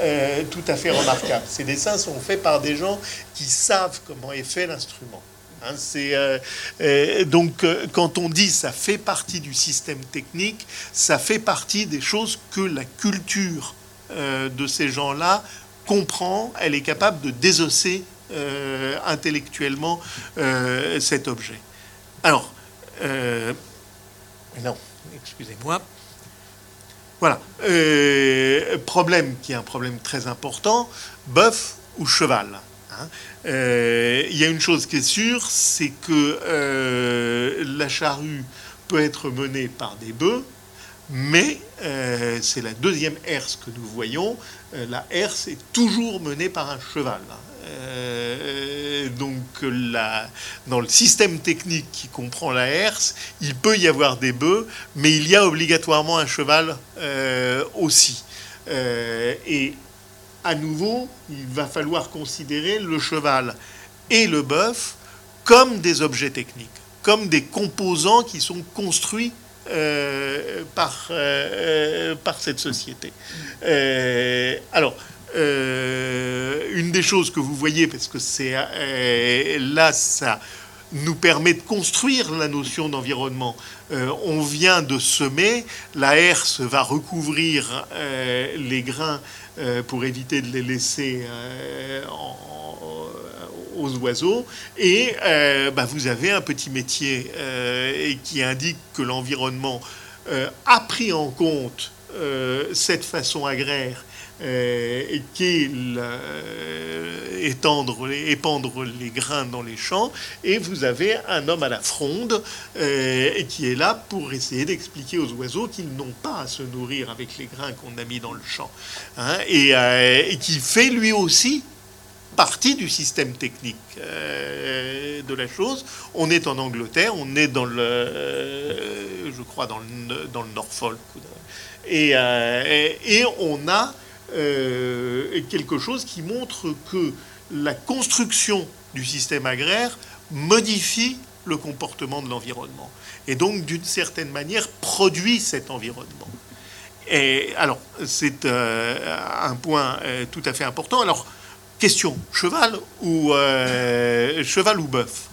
euh, tout à fait remarquable. Ces dessins sont faits par des gens qui savent comment est fait l'instrument. Hein, euh, euh, donc quand on dit ça fait partie du système technique, ça fait partie des choses que la culture de ces gens-là comprend. Elle est capable de désosser intellectuellement cet objet. Alors, non, excusez-moi. Voilà. problème qui est un problème très important, bœuf ou cheval? Hein. Il y a une chose qui est sûre, c'est que la charrue peut être menée par des bœufs, mais euh, c'est la deuxième herse que nous voyons. Euh, la herse est toujours menée par un cheval. Euh, donc dans le système technique qui comprend la herse, il peut y avoir des bœufs, mais il y a obligatoirement un cheval aussi. et à nouveau, il va falloir considérer le cheval et le bœuf comme des objets techniques, comme des composants qui sont construits euh, par, euh, par cette société. Euh, alors, une des choses que vous voyez, parce que c'est là, ça nous permet de construire la notion d'environnement. on vient de semer, la herse va recouvrir les grains pour éviter de les laisser en, aux oiseaux. Et euh, bah, vous avez un petit métier euh, qui indique que l'environnement euh, a pris en compte cette façon agraire et qui est étendre, épandre les grains dans les champs, et vous avez un homme à la fronde et qui est là pour essayer d'expliquer aux oiseaux qu'ils n'ont pas à se nourrir avec les grains qu'on a mis dans le champ, hein, et, qui fait lui aussi partie du système technique euh, de la chose. On est en Angleterre, on est dans le, euh, je crois, dans le, dans le Norfolk. Et, euh, et on a quelque chose qui montre que la construction du système agraire modifie le comportement de l'environnement. Et donc, d'une certaine manière, produit cet environnement. Et alors, c'est un point tout à fait important. Alors, Question, cheval ou, euh, cheval ou bœuf?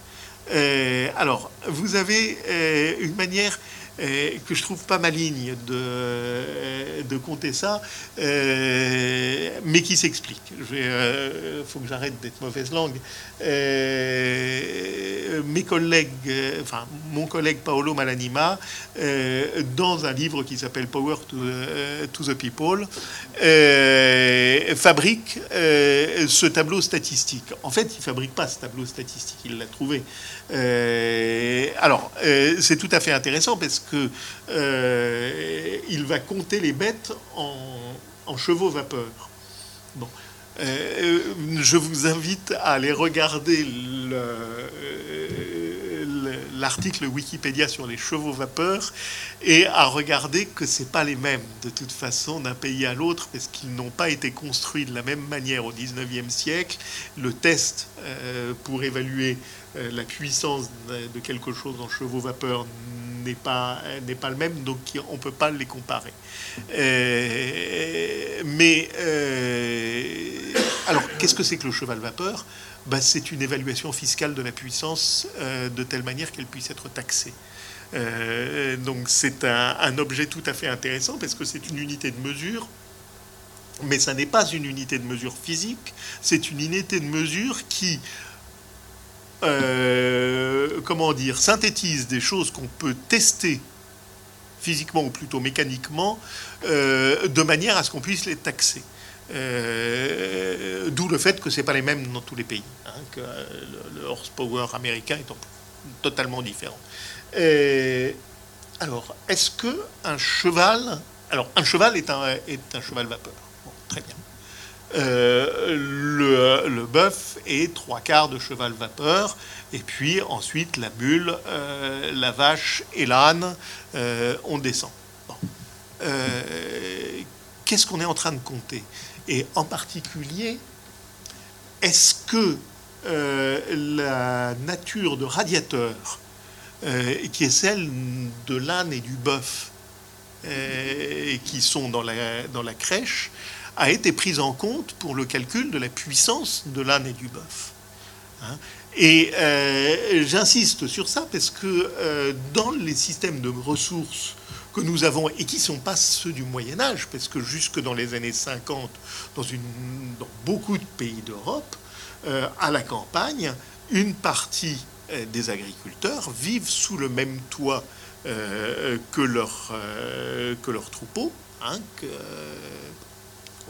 Euh, Alors, vous avez euh, une manière que je trouve pas maligne de, de compter ça, mais qui s'explique. Il faut que j'arrête d'être mauvaise langue. mes collègues, enfin mon collègue Paolo Malanima, dans un livre qui s'appelle Power to, to the People, fabrique ce tableau statistique. En fait, il fabrique pas ce tableau statistique, il l'a trouvé. alors, c'est tout à fait intéressant parce que qu'il euh, va compter les bêtes en, chevaux vapeur. Bon. Euh, je vous invite à aller regarder l'article Wikipédia sur les chevaux vapeur et à regarder que c'est pas les mêmes de toute façon d'un pays à l'autre parce qu'ils n'ont pas été construits de la même manière au 19e siècle. Le test euh, pour évaluer la puissance de quelque chose en chevaux vapeur n'est pas, n'est pas le même, donc on ne peut pas les comparer. Euh, mais euh, alors, qu'est-ce que c'est que le cheval vapeur? Bah, C'est une évaluation fiscale de la puissance euh, de telle manière qu'elle puisse être taxée. donc c'est un, objet tout à fait intéressant parce que c'est une unité de mesure, mais ça n'est pas une unité de mesure physique, c'est une unité de mesure qui euh, comment dire, synthétise des choses qu'on peut tester physiquement ou plutôt mécaniquement, euh, de manière à ce qu'on puisse les taxer. Euh, d'où le fait que c'est pas les mêmes dans tous les pays, hein, que le, horsepower américain est totalement différent. alors, est-ce que un cheval, alors un cheval est un, est un cheval vapeur Très bien. Euh, le, le bœuf est trois quarts de cheval vapeur, et puis ensuite la mule, euh, la vache et l'âne, euh, on descend. Qu'est-ce qu'on est en train de compter? Et en particulier, est-ce que la nature de radiateur, qui est celle de l'âne et du bœuf, qui sont dans la, dans la crèche, a été prise en compte pour le calcul de la puissance de l'âne et du bœuf. Hein. et euh, j'insiste sur ça parce que euh, dans les systèmes de ressources que nous avons et qui ne sont pas ceux du Moyen Âge, parce que jusque dans les années 50, dans, beaucoup de pays d'Europe, à la campagne, une partie des agriculteurs vivent sous le même toit que leurs leur troupeaux, hein,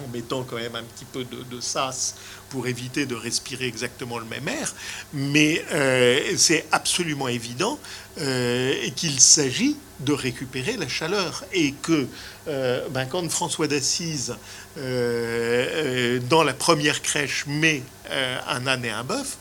en mettant quand même un petit peu de, sas pour éviter de respirer exactement le même air, mais euh, c'est absolument évident euh, qu'il s'agit de récupérer la chaleur et que euh, ben, quand François d'Assise, dans la première crèche, met un âne et un bœuf,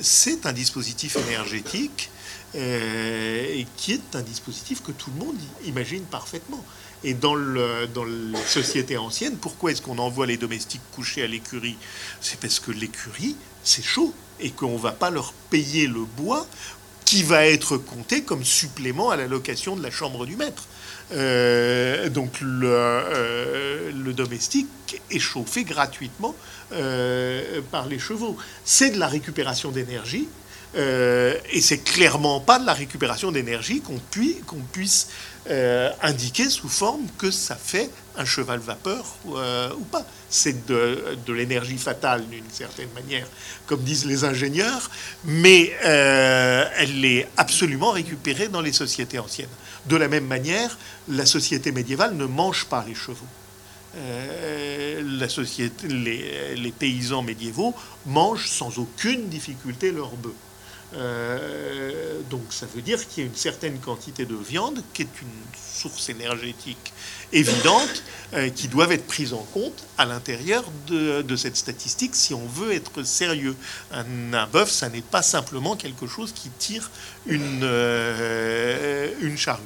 c'est un dispositif énergétique qui est un dispositif que tout le monde imagine parfaitement. Et dans, le, dans les sociétés anciennes, pourquoi est-ce qu'on envoie les domestiques coucher à l'écurie? C'est parce que l'écurie, c'est chaud et qu'on ne va pas leur payer le bois qui va être compté comme supplément à la location de la chambre du maître. Euh, donc le, euh, le, domestique est chauffé gratuitement euh, par les chevaux. C'est de la récupération d'énergie et c'est clairement pas de la récupération d'énergie qu'on puisse euh, indiquer sous forme que ça fait un cheval vapeur euh, ou pas. C'est de, l'énergie fatale d'une certaine manière, comme disent les ingénieurs, mais euh, elle est absolument récupérée dans les sociétés anciennes. De la même manière, la société médiévale ne mange pas les chevaux. les, les, paysans médiévaux mangent sans aucune difficulté leurs bœufs. Euh, donc ça veut dire qu'il y a une certaine quantité de viande qui est une source énergétique évidente euh, qui doivent être prises en compte à l'intérieur de, cette statistique si on veut être sérieux. Un, bœuf, ça n'est pas simplement quelque chose qui tire une, euh, une charrue.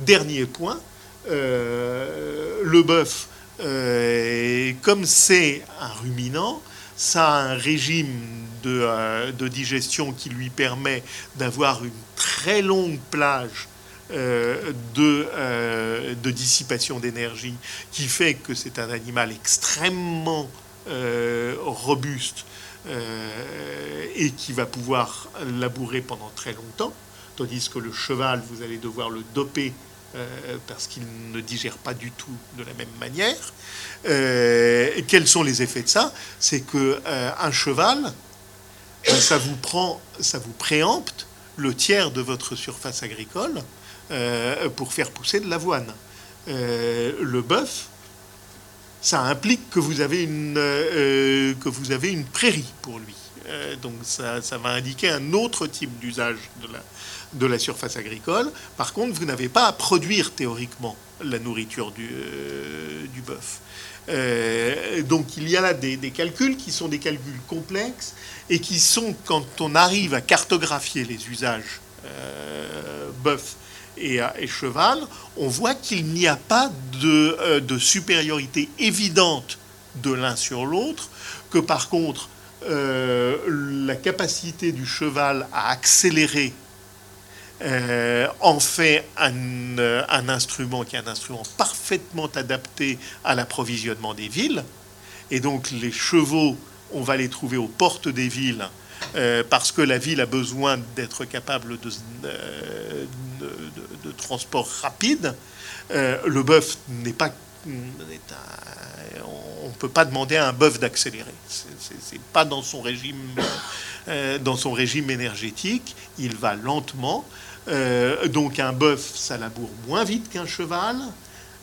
Dernier point, le bœuf, comme c'est un ruminant, ça a un régime euh, de, digestion qui lui permet d'avoir une très longue plage euh, de, euh, de, dissipation d'énergie, qui fait que c'est un animal extrêmement robuste et qui va pouvoir labourer pendant très longtemps, tandis que le cheval, vous allez devoir le doper parce qu'il ne digère pas du tout de la même manière. Quels sont les effets de ça? C'est que un cheval, ça vous prend, ça vous préempte le tiers de votre surface agricole pour faire pousser de l'avoine. le bœuf, ça implique que vous avez une, que vous avez une prairie pour lui. donc ça, ça, va indiquer un autre type d'usage de la, de la surface agricole. Par contre, vous n'avez pas à produire théoriquement la nourriture du, euh, du bœuf. Euh, donc il y a là des, calculs qui sont des calculs complexes et qui sont, quand on arrive à cartographier les usages euh, bœuf et, cheval, on voit qu'il n'y a pas de, supériorité évidente de l'un sur l'autre, que par contre la capacité du cheval à accélérer euh, en fait euh, un, instrument qui est un instrument parfaitement adapté à l'approvisionnement des villes. Et donc les chevaux, on va les trouver aux portes des villes euh, parce que la ville a besoin d'être capable de, de, transport rapide. le bœuf n'est pas... on ne peut pas demander à un bœuf d'accélérer. C'est pas dans son régime, dans son régime énergétique. Il va lentement. Euh, donc un bœuf, ça laboure moins vite qu'un cheval,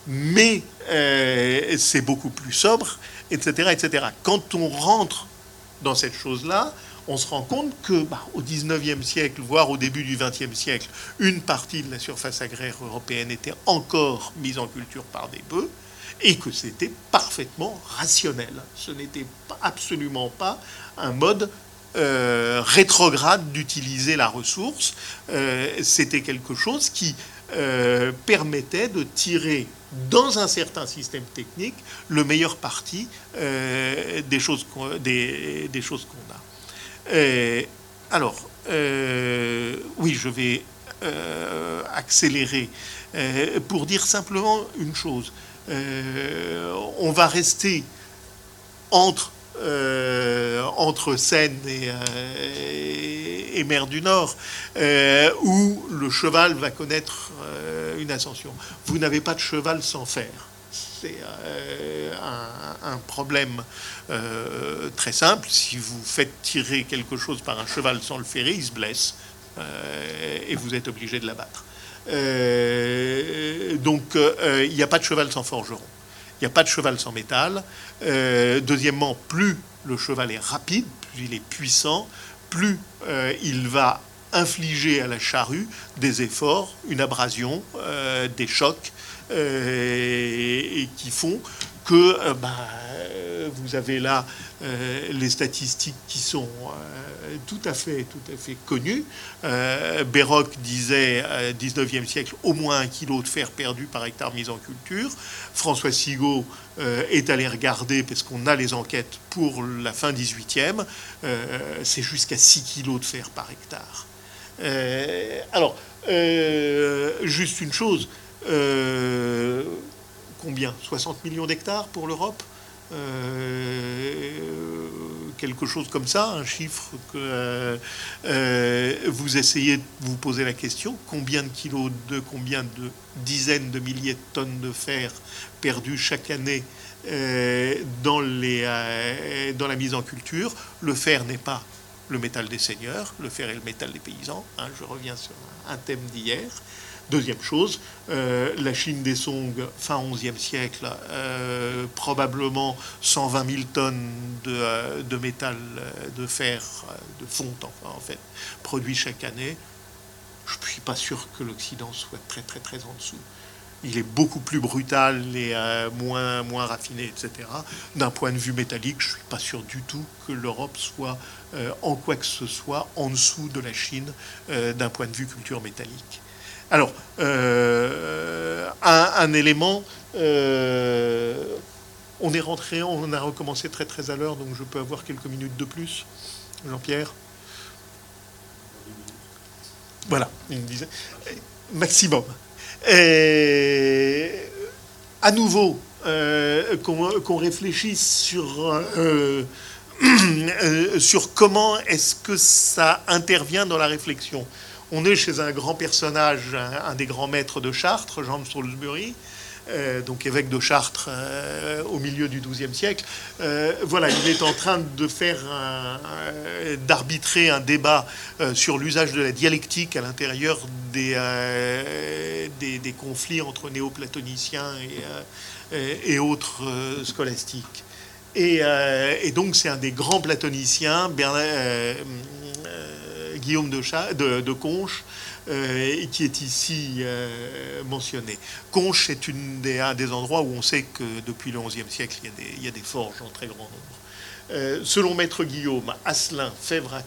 mais euh, c'est beaucoup plus sobre, etc., etc. Quand on rentre dans cette chose-là, on se rend compte que bah, au 19e siècle, voire au début du 20e siècle, une partie de la surface agraire européenne était encore mise en culture par des bœufs et que c'était parfaitement rationnel. Ce n'était absolument pas un mode euh, rétrograde d'utiliser la ressource. Euh, c'était quelque chose qui euh, permettait de tirer dans un certain système technique le meilleur parti des choses qu'on des, choses qu'on a. alors, oui, je vais accélérer pour dire simplement une chose. on va rester entre euh, entre Seine et, euh, et, mer du Nord, euh, où le cheval va connaître une ascension. Vous n'avez pas de cheval sans fer. C'est un, problème très simple. Si vous faites tirer quelque chose par un cheval sans le ferrer, il se blesse et vous êtes obligé de l'abattre. donc il n'y a pas de cheval sans forgeron. Il n'y a pas de cheval sans métal. Deuxièmement, plus le cheval est rapide, plus il est puissant, plus il va infliger à la charrue des efforts, une abrasion, euh, des chocs, euh, et qui font que euh, bah, vous avez là les statistiques qui sont tout à fait, tout à fait connues. Béroc disait, 19e siècle, au moins un kilo de fer perdu par hectare mis en culture. François Sigaud est allé regarder, parce qu'on a les enquêtes pour la fin 18e, c'est jusqu'à 6 kilos de fer par hectare. Euh, alors, euh, juste une chose. Euh, combien? 60 millions d'hectares pour l'Europe? Quelque chose comme ça, un chiffre que vous essayez de vous poser la question combien de kilos de combien de dizaines de milliers de tonnes de fer perdus chaque année dans, la mise en culture? Le fer n'est pas le métal des seigneurs, le fer et le métal des paysans. Hein, je reviens sur un thème d'hier. Deuxième chose, euh, la Chine des Song, fin 11e siècle, euh, probablement 120 000 tonnes de, euh, métal, de fer, de fonte enfin, en fait, produit chaque année. Je ne suis pas sûr que l'Occident soit très très très en dessous il est beaucoup plus brutal et moins, moins raffiné, etc. D'un point de vue métallique, je ne suis pas sûr du tout que l'Europe soit en quoi que ce soit en dessous de la Chine d'un point de vue culture métallique. Alors, un, élément, on est rentré, on a recommencé très très à l'heure, donc je peux avoir quelques minutes de plus, Jean-Pierre. Voilà, une dizaine. Maximum. Et à nouveau, euh, qu'on réfléchisse sur, euh, euh, sur comment est-ce que ça intervient dans la réflexion. On est chez un grand personnage, un, des grands maîtres de Chartres, Jean de Salisbury, euh, donc évêque de Chartres euh, au milieu du XIIe siècle. Euh, voilà, il est en train de faire d'arbitrer un débat sur l'usage de la dialectique à l'intérieur des, des, conflits entre néoplatoniciens et, et autres scolastiques. Et, donc c'est un des grands platoniciens, Guillaume de, Conches, euh, qui est ici euh, mentionné. Conches est un des endroits où on sait que depuis le XIe siècle, il y, a des, forges en très grand nombre. Euh, selon Maître Guillaume, Asselin, Fèvre à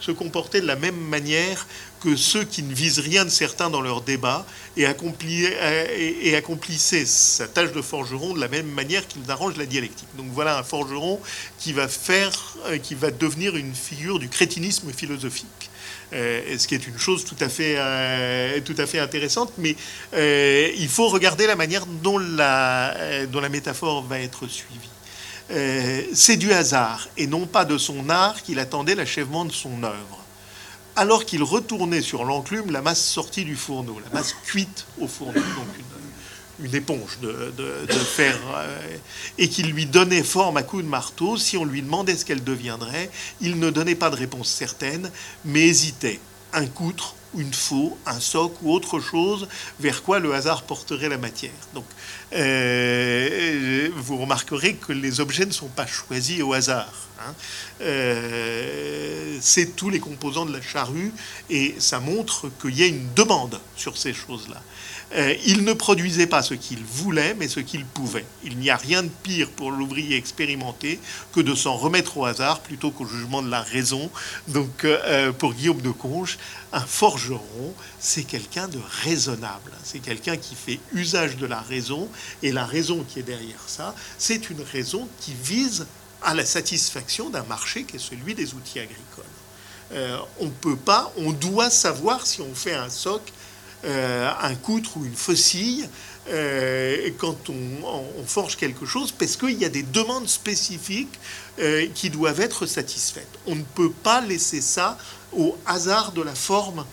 se comportaient de la même manière que ceux qui ne visent rien de certain dans leur débat et, et, accomplissaient sa tâche de forgeron de la même manière qu'ils arrangent la dialectique. Donc voilà un forgeron qui va faire, qui va devenir une figure du crétinisme philosophique. Euh, ce qui est une chose tout à fait, euh, tout à fait intéressante, mais euh, il faut regarder la manière dont la métaphore va être suivie. C'est du hasard et non pas de son art qu'il attendait l'achèvement de son œuvre. Alors qu'il retournait sur l'enclume la masse sortie du fourneau, la masse cuite au fourneau, donc une éponge de, fer, euh, et qu'il lui donnait forme à coups de marteau, si on lui demandait ce qu'elle deviendrait, il ne donnait pas de réponse certaine, mais hésitait. Un coutre, une faux, un soc ou autre chose vers quoi le hasard porterait la matière. Donc, euh, vous remarquerez que les objets ne sont pas choisis au hasard. Hein. Euh, c'est tous les composants de la charrue et ça montre qu'il y a une demande sur ces choses-là. Euh, il ne produisait pas ce qu'il voulait, mais ce qu'il pouvait. Il n'y a rien de pire pour l'ouvrier expérimenté que de s'en remettre au hasard plutôt qu'au jugement de la raison. Donc, euh, euh, pour Guillaume de Conches, un forgeron, c'est quelqu'un de raisonnable. C'est quelqu'un qui fait usage de la raison. Et la raison qui est derrière ça, c'est une raison qui vise à la satisfaction d'un marché qui est celui des outils agricoles. on ne peut pas, on doit savoir si on fait un soc euh, un coutre ou une faucille euh, quand on, forge quelque chose, parce qu'il y a des demandes spécifiques euh, qui doivent être satisfaites. On ne peut pas laisser ça au hasard de la forme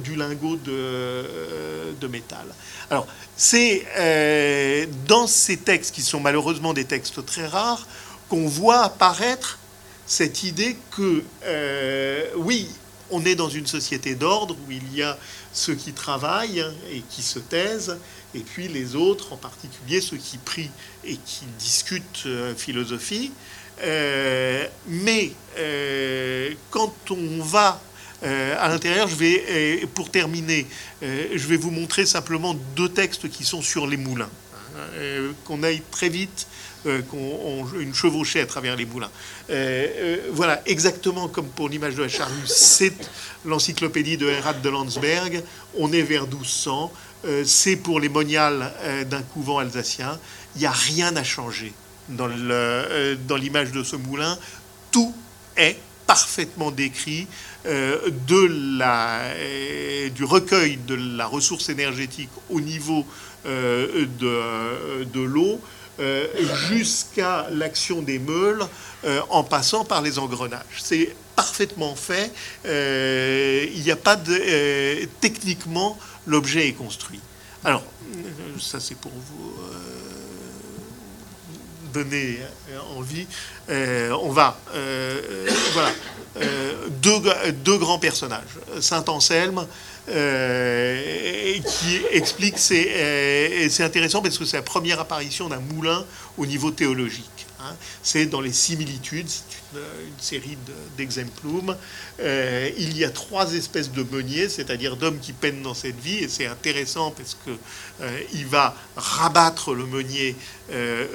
du lingot de, de métal. Alors, c'est dans ces textes, qui sont malheureusement des textes très rares, qu'on voit apparaître cette idée que, oui, on est dans une société d'ordre où il y a ceux qui travaillent et qui se taisent, et puis les autres, en particulier ceux qui prient et qui discutent euh, philosophie. Euh, mais euh, quand on va à l'intérieur, je vais, pour terminer, je vais vous montrer simplement deux textes qui sont sur les moulins, hein, qu'on aille très vite euh, qu'on une chevauchée à travers les moulins. Euh, euh, voilà, exactement comme pour l'image de la charrue, c'est l'encyclopédie de Herald de Landsberg. On est vers 1200. c'est pour les moniales d'un couvent alsacien. Il n'y a rien à changer dans l'image de ce moulin. Tout est parfaitement décrit de la, du recueil de la ressource énergétique au niveau de l'eau euh, jusqu'à l'action des meules euh, en passant par les engrenages. C'est parfaitement fait. Euh, il n'y a pas de... techniquement, l'objet est construit. Alors, ça c'est pour vous donner envie. on va... voilà. Deux, deux, grands personnages. Saint Anselme euh, qui explique, c'est c'est intéressant parce que c'est la première apparition d'un moulin au niveau théologique. Hein. C'est dans les similitudes, c'est une, série d'exemplums. Euh, il y a trois espèces de meuniers, c'est-à-dire d'hommes qui peinent dans cette vie, et c'est intéressant parce que euh, il va rabattre le meunier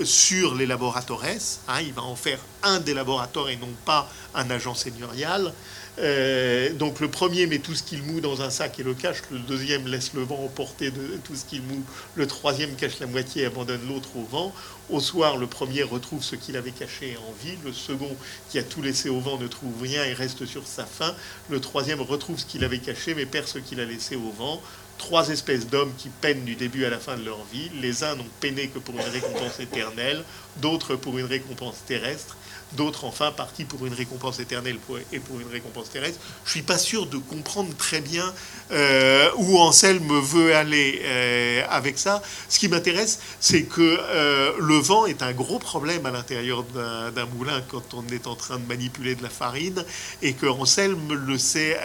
sur les laboratores. Hein. il va en faire un des laboratoires et non pas un agent seigneurial. Euh, donc le premier met tout ce qu'il moue dans un sac et le cache, le deuxième laisse le vent emporter tout ce qu'il moue, le troisième cache la moitié et abandonne l'autre au vent. Au soir, le premier retrouve ce qu'il avait caché en vie, le second qui a tout laissé au vent ne trouve rien et reste sur sa faim, le troisième retrouve ce qu'il avait caché mais perd ce qu'il a laissé au vent. Trois espèces d'hommes qui peinent du début à la fin de leur vie. Les uns n'ont peiné que pour une récompense éternelle, d'autres pour une récompense terrestre d'autres enfin partis pour une récompense éternelle et pour une récompense terrestre. Je suis pas sûr de comprendre très bien euh, où Anselme veut aller euh, avec ça. Ce qui m'intéresse, c'est que euh, le vent est un gros problème à l'intérieur d'un moulin quand on est en train de manipuler de la farine et que Anselme le sait,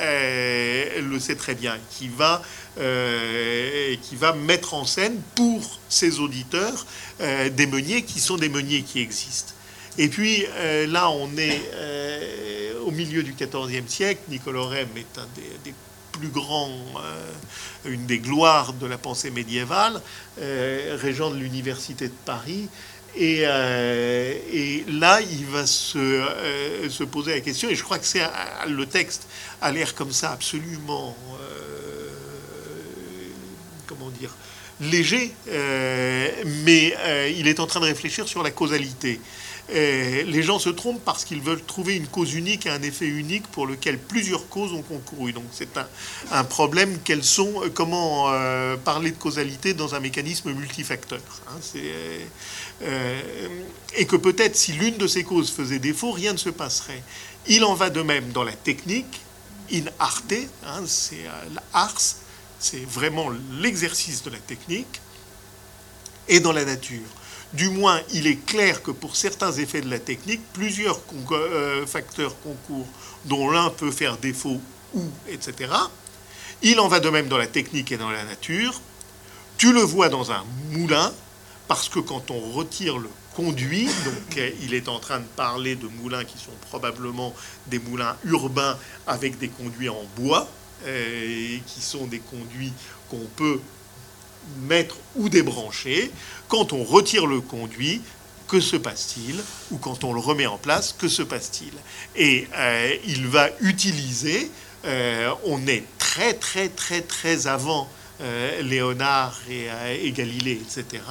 le sait très bien, qui va, qui va mettre en scène pour ses auditeurs des meuniers qui sont des meuniers qui existent. Et puis euh, là, on est euh, au milieu du XIVe siècle. Nicolas Rem est un des, plus grands, euh, une des gloires de la pensée médiévale, régent de l'Université de Paris. Et, là, il va se, se, poser la question, et je crois que c'est le texte a l'air comme ça absolument, comment dire, léger, mais il est en train de réfléchir sur la causalité les gens se trompent parce qu'ils veulent trouver une cause unique et un effet unique pour lequel plusieurs causes ont concouru. Donc c'est un, problème. Quels sont, euh, comment euh, parler de causalité dans un mécanisme multifacteur hein, euh, Et que peut-être si l'une de ces causes faisait défaut, rien ne se passerait. Il en va de même dans la technique. In arte, hein, c'est l'ars, c'est vraiment l'exercice de la technique, et dans la nature. Du moins, il est clair que pour certains effets de la technique, plusieurs euh, facteurs concourent, dont l'un peut faire défaut ou, etc. Il en va de même dans la technique et dans la nature. Tu le vois dans un moulin, parce que quand on retire le conduit, donc euh, il est en train de parler de moulins qui sont probablement des moulins urbains avec des conduits en bois, euh, qui sont des conduits qu'on peut mettre ou débrancher. Quand on retire le conduit, que se passe-t-il Ou quand on le remet en place, que se passe-t-il Et euh, il va utiliser, euh, on est très très très très avant euh, Léonard et, et, Galilée, etc.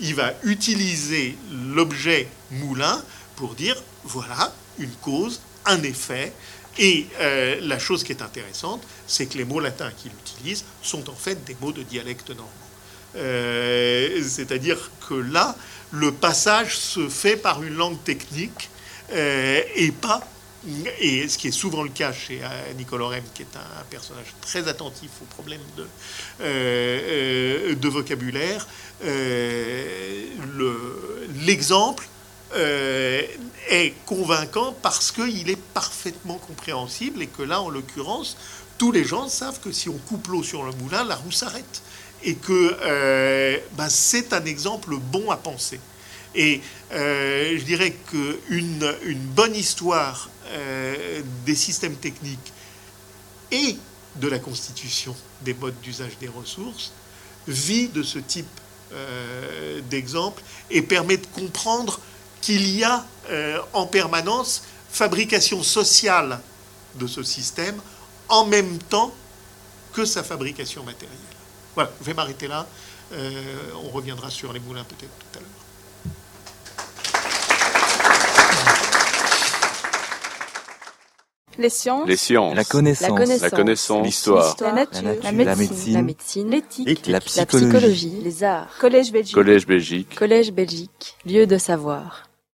Il va utiliser l'objet moulin pour dire, voilà, une cause, un effet, et la chose qui est intéressante, c'est que les mots latins qu'il utilise sont en fait des mots de dialecte normand. Euh, c'est-à-dire que là, le passage se fait par une langue technique euh, et pas et ce qui est souvent le cas chez euh, Nicolas Rem, qui est un personnage très attentif aux problèmes de, de vocabulaire, l'exemple est convaincant parce qu'il est parfaitement compréhensible et que là, en l'occurrence, tous les gens savent que si on coupe l'eau sur le moulin, la roue s'arrête. Et que ben, c'est un exemple bon à penser. Et euh, je dirais qu'une une bonne histoire euh, des systèmes techniques et de la constitution des modes d'usage des ressources vit de ce type euh, d'exemple et permet de comprendre qu'il y a en permanence fabrication sociale de ce système en même temps que sa fabrication matérielle. Voilà, je vais m'arrêter là. on reviendra sur les moulins peut-être tout à l'heure. Les sciences. La connaissance. La connaissance. L'histoire. La, nature. La, médecine. La médecine. L'éthique. La, psychologie. Les arts. Collège Belgique. Collège Belgique. Collège Belgique. Lieu de savoir.